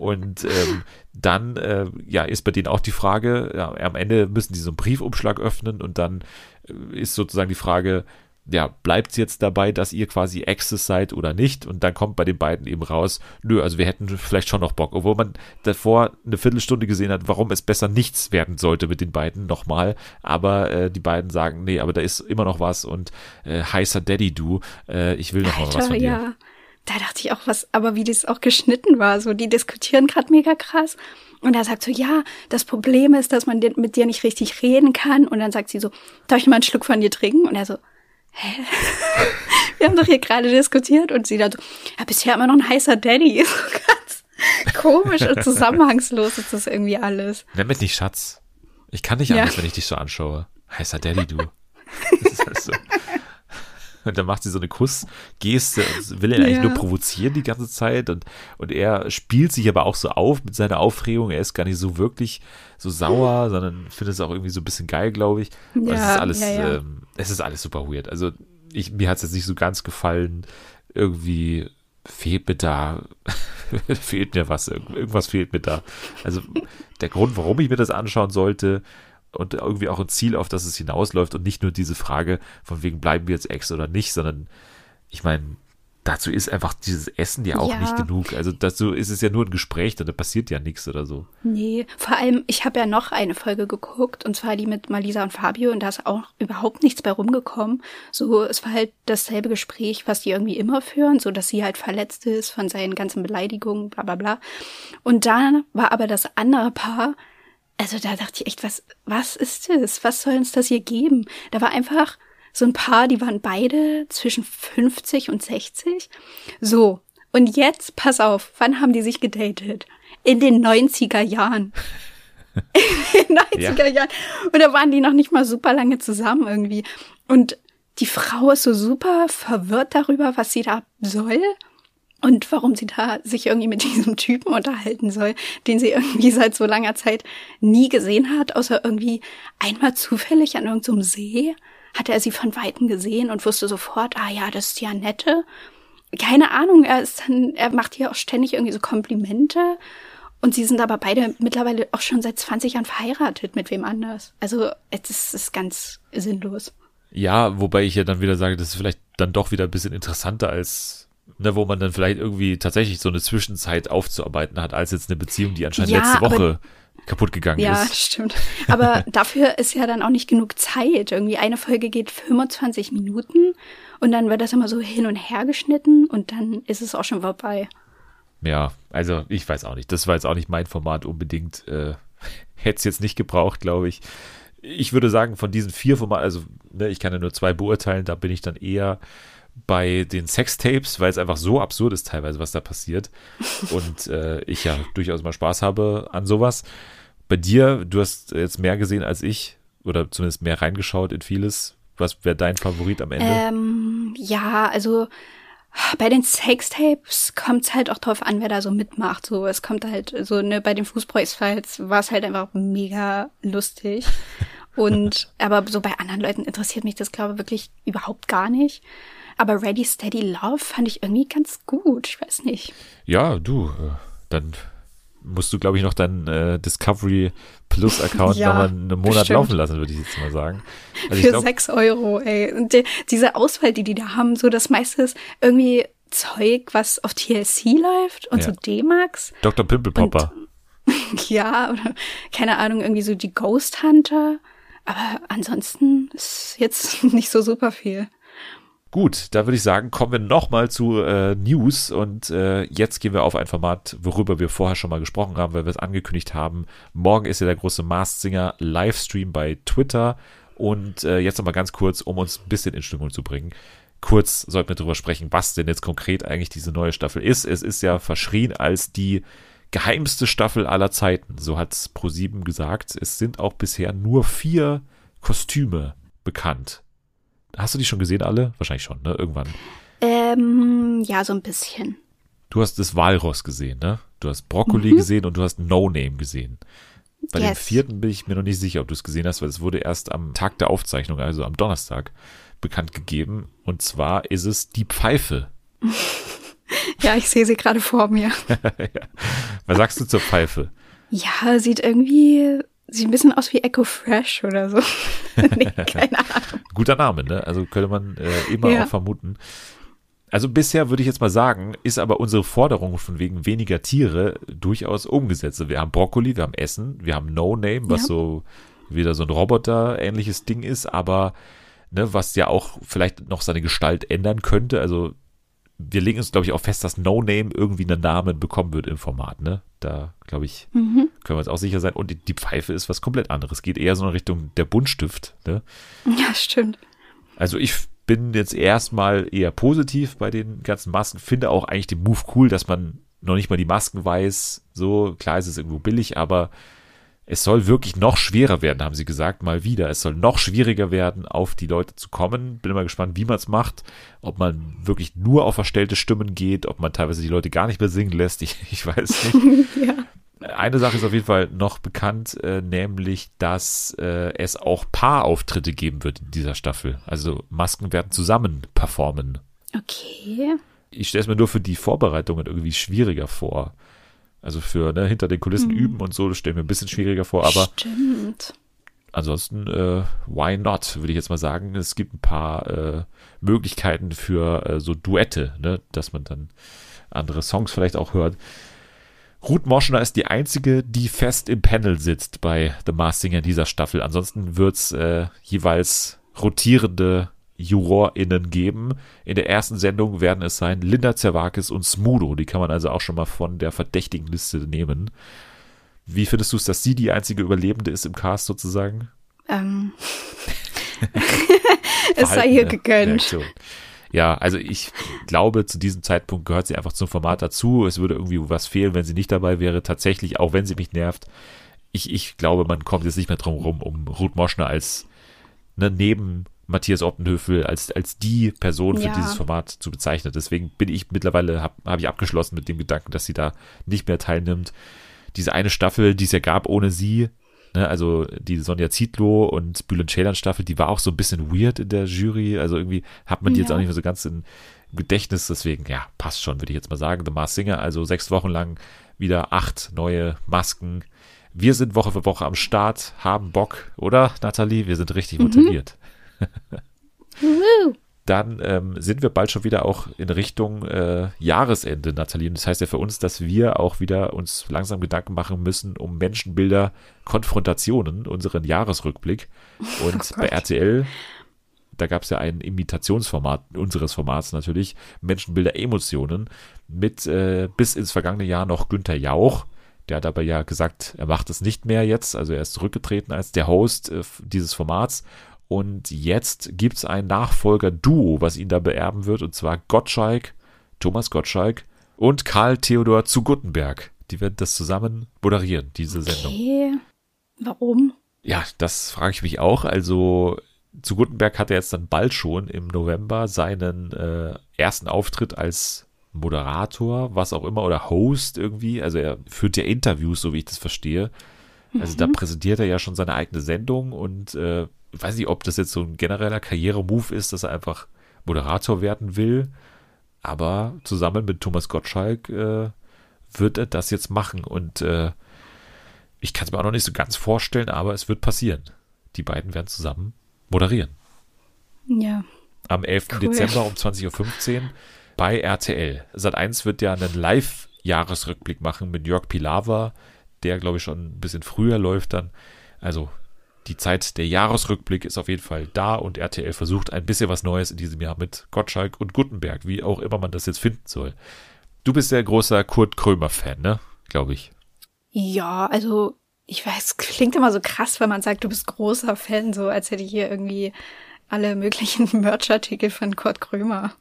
Und ähm, dann äh, ja, ist bei denen auch die Frage, ja, am Ende müssen die so einen Briefumschlag öffnen und dann äh, ist sozusagen die Frage, ja, bleibt es jetzt dabei, dass ihr quasi Exes seid oder nicht? Und dann kommt bei den beiden eben raus, nö, also wir hätten vielleicht schon noch Bock, obwohl man davor eine Viertelstunde gesehen hat, warum es besser nichts werden sollte mit den beiden nochmal. Aber äh, die beiden sagen, nee, aber da ist immer noch was und äh, heißer Daddy du, äh, ich will noch Alter, mal was von dir. Ja. Da dachte ich auch was, aber wie das auch geschnitten war, so die diskutieren gerade mega krass. Und er sagt so, ja, das Problem ist, dass man mit dir nicht richtig reden kann. Und dann sagt sie so, darf ich mal einen Schluck von dir trinken? Und er so, hä? Wir haben doch hier gerade diskutiert und sie dann so, ja, bisher immer noch ein heißer Daddy. So ganz komisch und zusammenhangslos ist das irgendwie alles. Nenn mich nicht Schatz. Ich kann nicht anders, ja. wenn ich dich so anschaue. Heißer Daddy, du. Das ist halt so. Und dann macht sie so eine Kussgeste und will ihn eigentlich ja. nur provozieren die ganze Zeit. Und, und er spielt sich aber auch so auf mit seiner Aufregung. Er ist gar nicht so wirklich so sauer, sondern findet es auch irgendwie so ein bisschen geil, glaube ich. Ja, es ist alles, ja, ähm, es ist alles super weird. Also ich, mir hat es jetzt nicht so ganz gefallen. Irgendwie fehlt mir da, fehlt mir was, irgendwas fehlt mir da. Also der Grund, warum ich mir das anschauen sollte, und irgendwie auch ein Ziel, auf das es hinausläuft und nicht nur diese Frage von wegen bleiben wir jetzt Ex oder nicht, sondern ich meine, dazu ist einfach dieses Essen ja auch ja. nicht genug. Also dazu ist es ja nur ein Gespräch, da passiert ja nichts oder so. Nee, vor allem, ich habe ja noch eine Folge geguckt und zwar die mit Malisa und Fabio und da ist auch überhaupt nichts bei rumgekommen. So, es war halt dasselbe Gespräch, was die irgendwie immer führen, so dass sie halt verletzt ist von seinen ganzen Beleidigungen, bla bla bla. Und dann war aber das andere Paar, also da dachte ich echt, was, was ist das? Was soll uns das hier geben? Da war einfach so ein Paar, die waren beide zwischen 50 und 60. So. Und jetzt, pass auf, wann haben die sich gedatet? In den 90er Jahren. In den 90er ja. Jahren. Und da waren die noch nicht mal super lange zusammen irgendwie. Und die Frau ist so super verwirrt darüber, was sie da soll und warum sie da sich irgendwie mit diesem Typen unterhalten soll, den sie irgendwie seit so langer Zeit nie gesehen hat, außer irgendwie einmal zufällig an irgendeinem See hatte er sie von Weitem gesehen und wusste sofort, ah ja, das ist ja nette. Keine Ahnung, er ist dann, er macht hier auch ständig irgendwie so Komplimente. Und sie sind aber beide mittlerweile auch schon seit 20 Jahren verheiratet mit wem anders. Also, es ist ganz sinnlos. Ja, wobei ich ja dann wieder sage, das ist vielleicht dann doch wieder ein bisschen interessanter als ne, wo man dann vielleicht irgendwie tatsächlich so eine Zwischenzeit aufzuarbeiten hat, als jetzt eine Beziehung, die anscheinend ja, letzte Woche kaputt gegangen ja, ist. Ja, stimmt. Aber dafür ist ja dann auch nicht genug Zeit. Irgendwie eine Folge geht 25 Minuten und dann wird das immer so hin und her geschnitten und dann ist es auch schon vorbei. Ja, also ich weiß auch nicht. Das war jetzt auch nicht mein Format unbedingt. Äh, Hätte es jetzt nicht gebraucht, glaube ich. Ich würde sagen, von diesen vier Formaten, also ne, ich kann ja nur zwei beurteilen, da bin ich dann eher bei den Sextapes, weil es einfach so absurd ist teilweise, was da passiert. Und äh, ich ja durchaus mal Spaß habe an sowas. Bei dir, du hast jetzt mehr gesehen als ich oder zumindest mehr reingeschaut in vieles. Was wäre dein Favorit am Ende? Ähm, ja, also bei den Sextapes kommt es halt auch drauf an, wer da so mitmacht. So, es kommt halt so, ne, bei den Fußbräuchs-Files war es halt einfach mega lustig. Und aber so bei anderen Leuten interessiert mich das, glaube ich, wirklich überhaupt gar nicht. Aber Ready Steady Love fand ich irgendwie ganz gut. Ich weiß nicht. Ja, du, äh, dann musst du, glaube ich, noch deinen äh, Discovery Plus Account ja, nochmal einen Monat bestimmt. laufen lassen, würde ich jetzt mal sagen. Also Für glaub, sechs Euro, ey. Und die, diese Auswahl, die die da haben, so das meiste ist irgendwie Zeug, was auf TLC läuft und ja. so D-Max. Dr. Pimpelpopper. ja, oder keine Ahnung, irgendwie so die Ghost Hunter. Aber ansonsten ist jetzt nicht so super viel. Gut, da würde ich sagen, kommen wir nochmal zu äh, News und äh, jetzt gehen wir auf ein Format, worüber wir vorher schon mal gesprochen haben, weil wir es angekündigt haben. Morgen ist ja der große Masked Singer Livestream bei Twitter und äh, jetzt nochmal ganz kurz, um uns ein bisschen in Stimmung zu bringen. Kurz sollten wir darüber sprechen, was denn jetzt konkret eigentlich diese neue Staffel ist. Es ist ja verschrien als die geheimste Staffel aller Zeiten, so hat es ProSieben gesagt. Es sind auch bisher nur vier Kostüme bekannt. Hast du die schon gesehen, alle? Wahrscheinlich schon, ne? Irgendwann. Ähm, ja, so ein bisschen. Du hast das Walross gesehen, ne? Du hast Brokkoli mhm. gesehen und du hast No Name gesehen. Bei yes. dem vierten bin ich mir noch nicht sicher, ob du es gesehen hast, weil es wurde erst am Tag der Aufzeichnung, also am Donnerstag, bekannt gegeben. Und zwar ist es die Pfeife. ja, ich sehe sie gerade vor mir. ja. Was sagst du zur Pfeife? Ja, sieht irgendwie Sieht ein bisschen aus wie Echo Fresh oder so. nee, keine Ahnung. Guter Name, ne? Also könnte man äh, immer ja. auch vermuten. Also bisher würde ich jetzt mal sagen, ist aber unsere Forderung von wegen weniger Tiere durchaus umgesetzt. Wir haben Brokkoli, wir haben Essen, wir haben No Name, was ja. so wieder so ein Roboter-ähnliches Ding ist, aber ne, was ja auch vielleicht noch seine Gestalt ändern könnte. Also wir legen uns, glaube ich, auch fest, dass No Name irgendwie einen Namen bekommen wird im Format, ne? Da, glaube ich, mhm. können wir uns auch sicher sein. Und die, die, Pfeife ist was komplett anderes. Geht eher so in Richtung der Buntstift, ne? Ja, stimmt. Also ich bin jetzt erstmal eher positiv bei den ganzen Masken. Finde auch eigentlich den Move cool, dass man noch nicht mal die Masken weiß. So, klar ist es irgendwo billig, aber es soll wirklich noch schwerer werden, haben sie gesagt, mal wieder. Es soll noch schwieriger werden, auf die Leute zu kommen. Bin immer gespannt, wie man es macht. Ob man wirklich nur auf verstellte Stimmen geht, ob man teilweise die Leute gar nicht mehr singen lässt. Ich, ich weiß nicht. ja. Eine Sache ist auf jeden Fall noch bekannt, äh, nämlich, dass äh, es auch Paarauftritte geben wird in dieser Staffel. Also Masken werden zusammen performen. Okay. Ich stelle es mir nur für die Vorbereitungen irgendwie schwieriger vor. Also für ne, hinter den Kulissen mhm. üben und so, das stelle ich mir ein bisschen schwieriger vor, aber Stimmt. ansonsten, äh, why not, würde ich jetzt mal sagen. Es gibt ein paar äh, Möglichkeiten für äh, so Duette, ne, dass man dann andere Songs vielleicht auch hört. Ruth Moschner ist die einzige, die fest im Panel sitzt bei The Masked Singer in dieser Staffel. Ansonsten wird's äh, jeweils rotierende JurorInnen geben. In der ersten Sendung werden es sein Linda Zerwakis und Smudo. Die kann man also auch schon mal von der verdächtigen Liste nehmen. Wie findest du es, dass sie die einzige Überlebende ist im Cast sozusagen? Ähm. es sei ihr gegönnt. Reaktion. Ja, also ich glaube, zu diesem Zeitpunkt gehört sie einfach zum Format dazu. Es würde irgendwie was fehlen, wenn sie nicht dabei wäre. Tatsächlich, auch wenn sie mich nervt. Ich, ich glaube, man kommt jetzt nicht mehr drum rum, um Ruth Moschner als ne, neben Matthias Optenhöfel als, als die Person für ja. dieses Format zu bezeichnen. Deswegen bin ich mittlerweile, habe hab ich abgeschlossen mit dem Gedanken, dass sie da nicht mehr teilnimmt. Diese eine Staffel, die es ja gab ohne sie, ne, also die Sonja Zietlow und Bülent Ceylan Staffel, die war auch so ein bisschen weird in der Jury. Also irgendwie hat man die ja. jetzt auch nicht mehr so ganz in, im Gedächtnis. Deswegen, ja, passt schon, würde ich jetzt mal sagen. The Mars Singer, also sechs Wochen lang wieder acht neue Masken. Wir sind Woche für Woche am Start, haben Bock, oder Nathalie? Wir sind richtig mhm. motiviert. Dann ähm, sind wir bald schon wieder auch in Richtung äh, Jahresende, Nathalie. Und das heißt ja für uns, dass wir auch wieder uns langsam Gedanken machen müssen um Menschenbilder, Konfrontationen, unseren Jahresrückblick. Und oh bei RTL, da gab es ja ein Imitationsformat unseres Formats natürlich, Menschenbilder, Emotionen, mit äh, bis ins vergangene Jahr noch Günther Jauch. Der hat aber ja gesagt, er macht es nicht mehr jetzt. Also er ist zurückgetreten als der Host äh, dieses Formats und jetzt gibt es ein Nachfolger-Duo, was ihn da beerben wird, und zwar Gottschalk, Thomas Gottschalk und Karl Theodor zu Guttenberg. Die werden das zusammen moderieren, diese Sendung. Okay. Warum? Ja, das frage ich mich auch. Also zu Guttenberg hat er jetzt dann bald schon im November seinen äh, ersten Auftritt als Moderator, was auch immer, oder Host irgendwie. Also er führt ja Interviews, so wie ich das verstehe. Also mhm. da präsentiert er ja schon seine eigene Sendung und äh, ich weiß nicht, ob das jetzt so ein genereller Karrieremove ist, dass er einfach Moderator werden will, aber zusammen mit Thomas Gottschalk äh, wird er das jetzt machen und äh, ich kann es mir auch noch nicht so ganz vorstellen, aber es wird passieren. Die beiden werden zusammen moderieren. Ja. Am 11. Cool. Dezember um 20.15 Uhr bei RTL. Sat 1 wird ja einen Live-Jahresrückblick machen mit Jörg Pilawa, der glaube ich schon ein bisschen früher läuft dann. Also die Zeit der Jahresrückblick ist auf jeden Fall da und RTL versucht ein bisschen was Neues in diesem Jahr mit Gottschalk und Gutenberg, wie auch immer man das jetzt finden soll. Du bist ja großer Kurt Krömer-Fan, ne? Glaube ich. Ja, also ich weiß, klingt immer so krass, wenn man sagt, du bist großer Fan, so als hätte ich hier irgendwie alle möglichen Merch-Artikel von Kurt Krömer.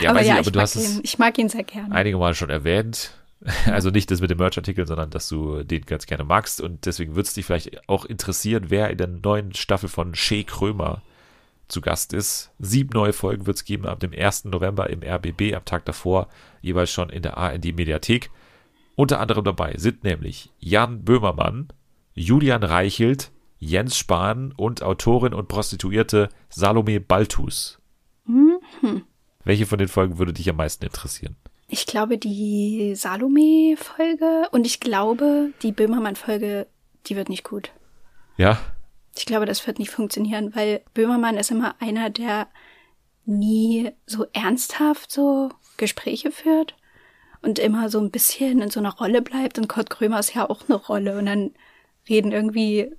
Ja, aber ja, ich, aber du hast ihn, ich mag ihn sehr gerne. Einige Mal schon erwähnt. Also nicht das mit dem Merch-Artikel, sondern dass du den ganz gerne magst. Und deswegen würde es dich vielleicht auch interessieren, wer in der neuen Staffel von Shea Krömer zu Gast ist. Sieben neue Folgen wird es geben ab dem 1. November im RBB, am Tag davor jeweils schon in der ARD-Mediathek. Unter anderem dabei sind nämlich Jan Böhmermann, Julian Reichelt, Jens Spahn und Autorin und Prostituierte Salome Baltus. Mhm. Welche von den Folgen würde dich am meisten interessieren? Ich glaube die Salome-Folge und ich glaube die Böhmermann-Folge, die wird nicht gut. Ja? Ich glaube, das wird nicht funktionieren, weil Böhmermann ist immer einer, der nie so ernsthaft so Gespräche führt und immer so ein bisschen in so einer Rolle bleibt und Kurt Krömer ist ja auch eine Rolle und dann reden irgendwie,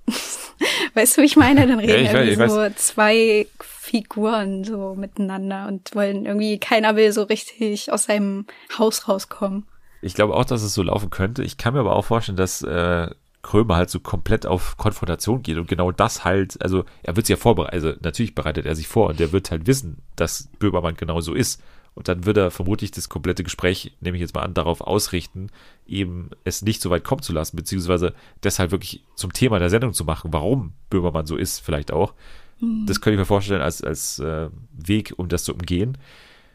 weißt du, wie ich meine? Dann reden ja, irgendwie weiß, so zwei Figuren so miteinander und wollen irgendwie, keiner will so richtig aus seinem Haus rauskommen. Ich glaube auch, dass es so laufen könnte. Ich kann mir aber auch vorstellen, dass äh, Krömer halt so komplett auf Konfrontation geht und genau das halt, also er wird sich ja vorbereiten, also natürlich bereitet er sich vor und er wird halt wissen, dass Böhmermann genau so ist. Und dann wird er vermutlich das komplette Gespräch, nehme ich jetzt mal an, darauf ausrichten, eben es nicht so weit kommen zu lassen, beziehungsweise deshalb wirklich zum Thema der Sendung zu machen, warum Böhmermann so ist, vielleicht auch. Mhm. Das könnte ich mir vorstellen als, als äh, Weg, um das zu umgehen.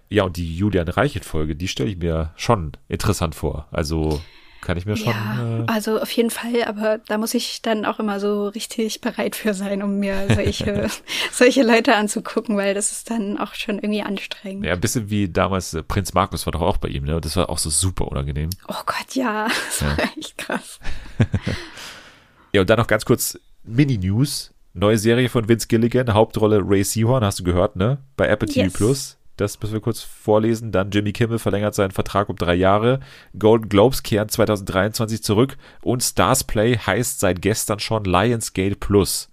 Ja, und die Julian Reichelt-Folge, die stelle ich mir schon interessant vor. Also kann ich mir schon. Ja, äh, also auf jeden Fall, aber da muss ich dann auch immer so richtig bereit für sein, um mir solche, solche Leute anzugucken, weil das ist dann auch schon irgendwie anstrengend. Ja, ein bisschen wie damals äh, Prinz Markus war doch auch bei ihm, ne? Das war auch so super unangenehm. Oh Gott, ja, das war echt krass. ja, und dann noch ganz kurz Mini-News. Neue Serie von Vince Gilligan, Hauptrolle Ray Seahorn, hast du gehört, ne? Bei Apple TV yes. Plus. Das müssen wir kurz vorlesen. Dann Jimmy Kimmel verlängert seinen Vertrag um drei Jahre. Golden Globes kehren 2023 zurück. Und Stars Play heißt seit gestern schon Lionsgate Plus.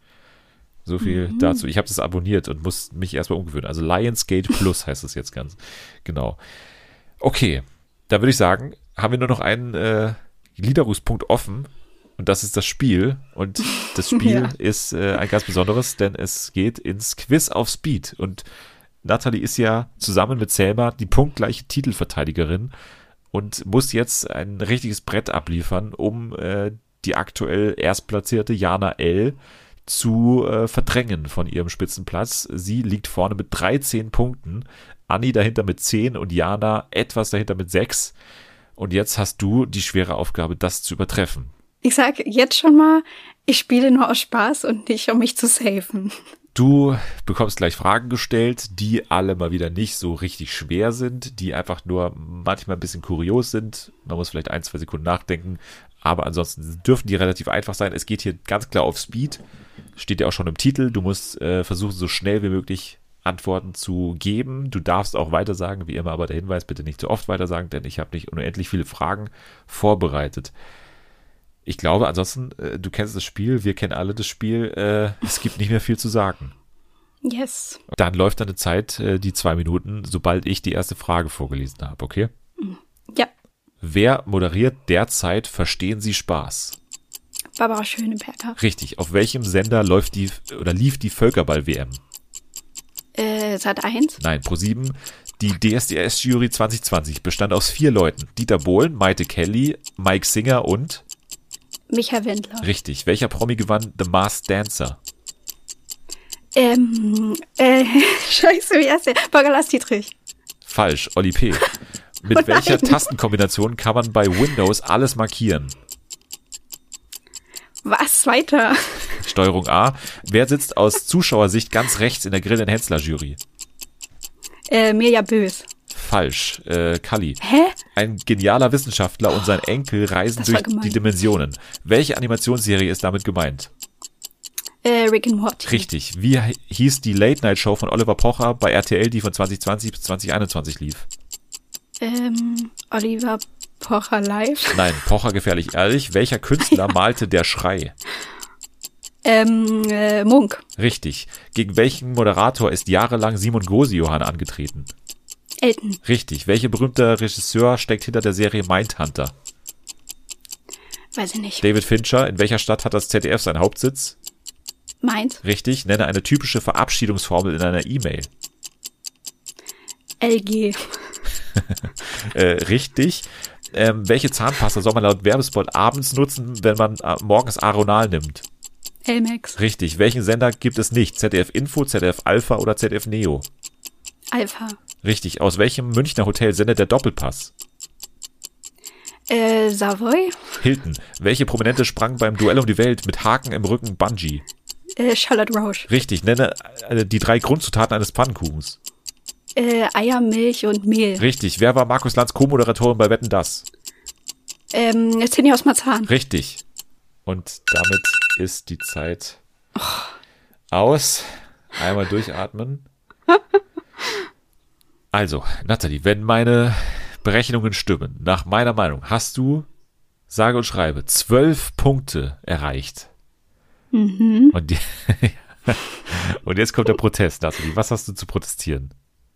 So viel mhm. dazu. Ich habe das abonniert und muss mich erstmal umgewöhnen. Also Lionsgate Plus heißt es jetzt ganz genau. Okay, da würde ich sagen, haben wir nur noch einen äh, Gliederungspunkt offen. Und das ist das Spiel. Und das Spiel ja. ist äh, ein ganz besonderes, denn es geht ins Quiz auf Speed. Und Natalie ist ja zusammen mit Selma die punktgleiche Titelverteidigerin und muss jetzt ein richtiges Brett abliefern, um äh, die aktuell erstplatzierte Jana L zu äh, verdrängen von ihrem Spitzenplatz. Sie liegt vorne mit 13 Punkten, Anni dahinter mit 10 und Jana etwas dahinter mit 6. Und jetzt hast du die schwere Aufgabe, das zu übertreffen. Ich sage jetzt schon mal, ich spiele nur aus Spaß und nicht, um mich zu safen. Du bekommst gleich Fragen gestellt, die alle mal wieder nicht so richtig schwer sind, die einfach nur manchmal ein bisschen kurios sind. Man muss vielleicht ein, zwei Sekunden nachdenken, aber ansonsten dürfen die relativ einfach sein. Es geht hier ganz klar auf Speed, steht ja auch schon im Titel. Du musst äh, versuchen, so schnell wie möglich Antworten zu geben. Du darfst auch weitersagen, wie immer, aber der Hinweis, bitte nicht zu oft weitersagen, denn ich habe nicht unendlich viele Fragen vorbereitet ich glaube, ansonsten, äh, du kennst das Spiel, wir kennen alle das Spiel, äh, es gibt nicht mehr viel zu sagen. Yes. Dann läuft deine Zeit, äh, die zwei Minuten, sobald ich die erste Frage vorgelesen habe, okay? Ja. Wer moderiert derzeit Verstehen Sie Spaß? Barbara Schöneberger. Richtig. Auf welchem Sender läuft die oder lief die Völkerball-WM? Äh, Sat 1? Nein, Pro 7. Die DSDS-Jury 2020 bestand aus vier Leuten. Dieter Bohlen, Maite Kelly, Mike Singer und Michael Wendler. Richtig. Welcher Promi gewann The Masked Dancer? Ähm, äh, scheiße, wie heißt der? Borgalas Dietrich. Falsch, Oli P. Mit oh welcher Tastenkombination kann man bei Windows alles markieren? Was weiter? Steuerung A. Wer sitzt aus Zuschauersicht ganz rechts in der Grill Hensler Jury? Äh, Mirja Bös falsch. Äh, Kali. Hä? Ein genialer Wissenschaftler und sein Enkel reisen durch die Dimensionen. Welche Animationsserie ist damit gemeint? Äh, Rick and Morty. Richtig. Wie hieß die Late-Night-Show von Oliver Pocher bei RTL, die von 2020 bis 2021 lief? Ähm, Oliver Pocher live. Nein, Pocher gefährlich ehrlich. Welcher Künstler ja. malte Der Schrei? Ähm, äh, Munk. Richtig. Gegen welchen Moderator ist jahrelang Simon Gosi-Johann angetreten? Elton. Richtig. Welcher berühmte Regisseur steckt hinter der Serie Mindhunter? Weiß ich nicht. David Fincher. In welcher Stadt hat das ZDF seinen Hauptsitz? Mainz. Richtig. Nenne eine typische Verabschiedungsformel in einer E-Mail. LG. äh, richtig. Ähm, welche Zahnpasta soll man laut Werbespot abends nutzen, wenn man äh, morgens Aronal nimmt? Elmex. Richtig. Welchen Sender gibt es nicht? ZDF Info, ZDF Alpha oder ZDF Neo? Alpha. Richtig. Aus welchem Münchner Hotel sendet der Doppelpass? Äh, Savoy. Hilton. Welche Prominente sprang beim Duell um die Welt mit Haken im Rücken Bungee? Äh, Charlotte Roche. Richtig. Nenne äh, die drei Grundzutaten eines Pfannkuchens. Äh, Eier, Milch und Mehl. Richtig. Wer war Markus Lanz Co-Moderatorin bei Wetten Das? Ähm, Cindy aus Marzahn. Richtig. Und damit ist die Zeit oh. aus. Einmal durchatmen. Also, Nathalie, wenn meine Berechnungen stimmen, nach meiner Meinung, hast du, sage und schreibe, zwölf Punkte erreicht. Mhm. Und, die, und jetzt kommt der Protest, Nathalie. Was hast du zu protestieren?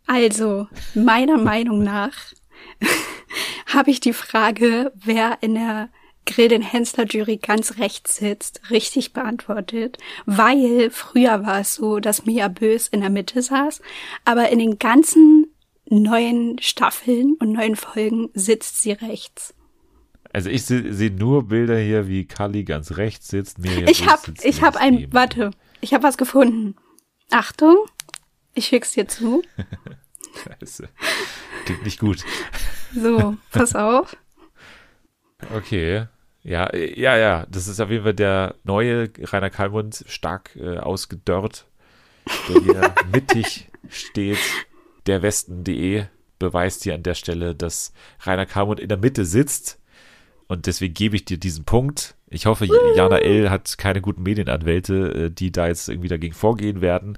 Also, meiner Meinung nach habe ich die Frage, wer in der Grill den Hensler Jury ganz rechts sitzt, richtig beantwortet, weil früher war es so, dass Mia Bös in der Mitte saß, aber in den ganzen neuen Staffeln und neuen Folgen sitzt sie rechts. Also ich sehe seh nur Bilder hier, wie Kali ganz rechts sitzt. Miriam ich habe ich habe ein warte, ich habe was gefunden. Achtung, ich schick's dir zu. Scheiße. Klingt nicht gut. So, pass auf. Okay. Ja, ja, ja. Das ist auf jeden Fall der neue Rainer Kalmund, stark äh, ausgedörrt, der hier mittig steht der Westen.de beweist hier an der Stelle, dass Rainer Kalmund in der Mitte sitzt. Und deswegen gebe ich dir diesen Punkt. Ich hoffe, Jana L. hat keine guten Medienanwälte, äh, die da jetzt irgendwie dagegen vorgehen werden.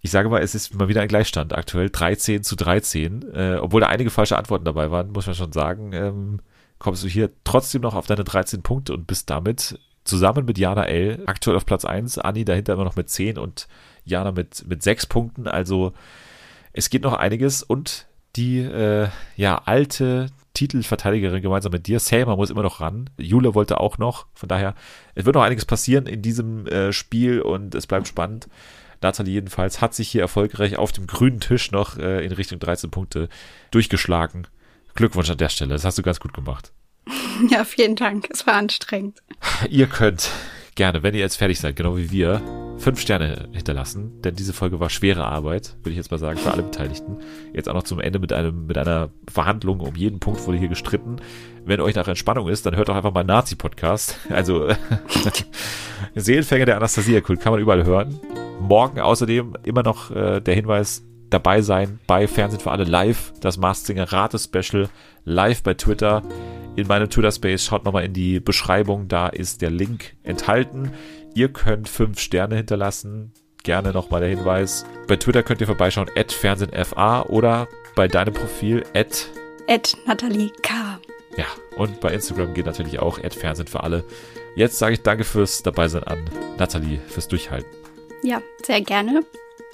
Ich sage mal, es ist mal wieder ein Gleichstand aktuell. 13 zu 13. Äh, obwohl da einige falsche Antworten dabei waren, muss man schon sagen. Ähm, kommst du hier trotzdem noch auf deine 13 Punkte und bist damit zusammen mit Jana L. aktuell auf Platz 1. Anni dahinter immer noch mit 10 und Jana mit, mit 6 Punkten. Also es geht noch einiges und die äh, ja alte Titelverteidigerin gemeinsam mit dir. Selma muss immer noch ran. Jule wollte auch noch. Von daher, es wird noch einiges passieren in diesem äh, Spiel und es bleibt spannend. Nathalie jedenfalls hat sich hier erfolgreich auf dem grünen Tisch noch äh, in Richtung 13 Punkte durchgeschlagen. Glückwunsch an der Stelle. Das hast du ganz gut gemacht. Ja, vielen Dank. Es war anstrengend. Ihr könnt gerne, wenn ihr jetzt fertig seid, genau wie wir, fünf Sterne hinterlassen, denn diese Folge war schwere Arbeit, würde ich jetzt mal sagen, für alle Beteiligten. Jetzt auch noch zum Ende mit einem, mit einer Verhandlung um jeden Punkt wurde hier gestritten. Wenn euch nach Entspannung ist, dann hört doch einfach mal Nazi-Podcast. Also, Seelenfänger der Anastasia-Kult kann man überall hören. Morgen außerdem immer noch äh, der Hinweis, dabei sein bei Fernsehen für alle live, das Mars Singer Rate-Special live bei Twitter in meinem Twitter-Space. Schaut nochmal in die Beschreibung, da ist der Link enthalten. Ihr könnt fünf Sterne hinterlassen. Gerne nochmal der Hinweis. Bei Twitter könnt ihr vorbeischauen, at FernsehenFA oder bei deinem Profil, at, at Nathalie K. Ja, und bei Instagram geht natürlich auch, at Fernsehen für alle. Jetzt sage ich danke fürs Dabeisein an Nathalie, fürs Durchhalten. Ja, sehr gerne.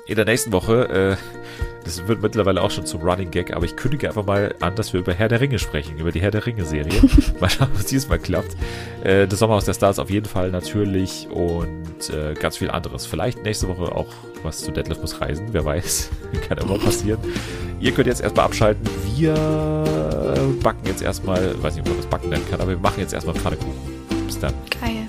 In der nächsten Woche äh, das wird mittlerweile auch schon zum Running Gag, aber ich kündige einfach mal an, dass wir über Herr der Ringe sprechen, über die Herr der Ringe-Serie. mal schauen, was dieses Mal klappt. Äh, das Sommerhaus der Stars auf jeden Fall natürlich und äh, ganz viel anderes. Vielleicht nächste Woche auch was zu Deadlift muss reisen, wer weiß. Kann immer passieren. Ihr könnt jetzt erstmal abschalten. Wir backen jetzt erstmal, weiß nicht, ob man das backen nennen kann, aber wir machen jetzt erstmal Pfannekuchen. Bis dann. Geil.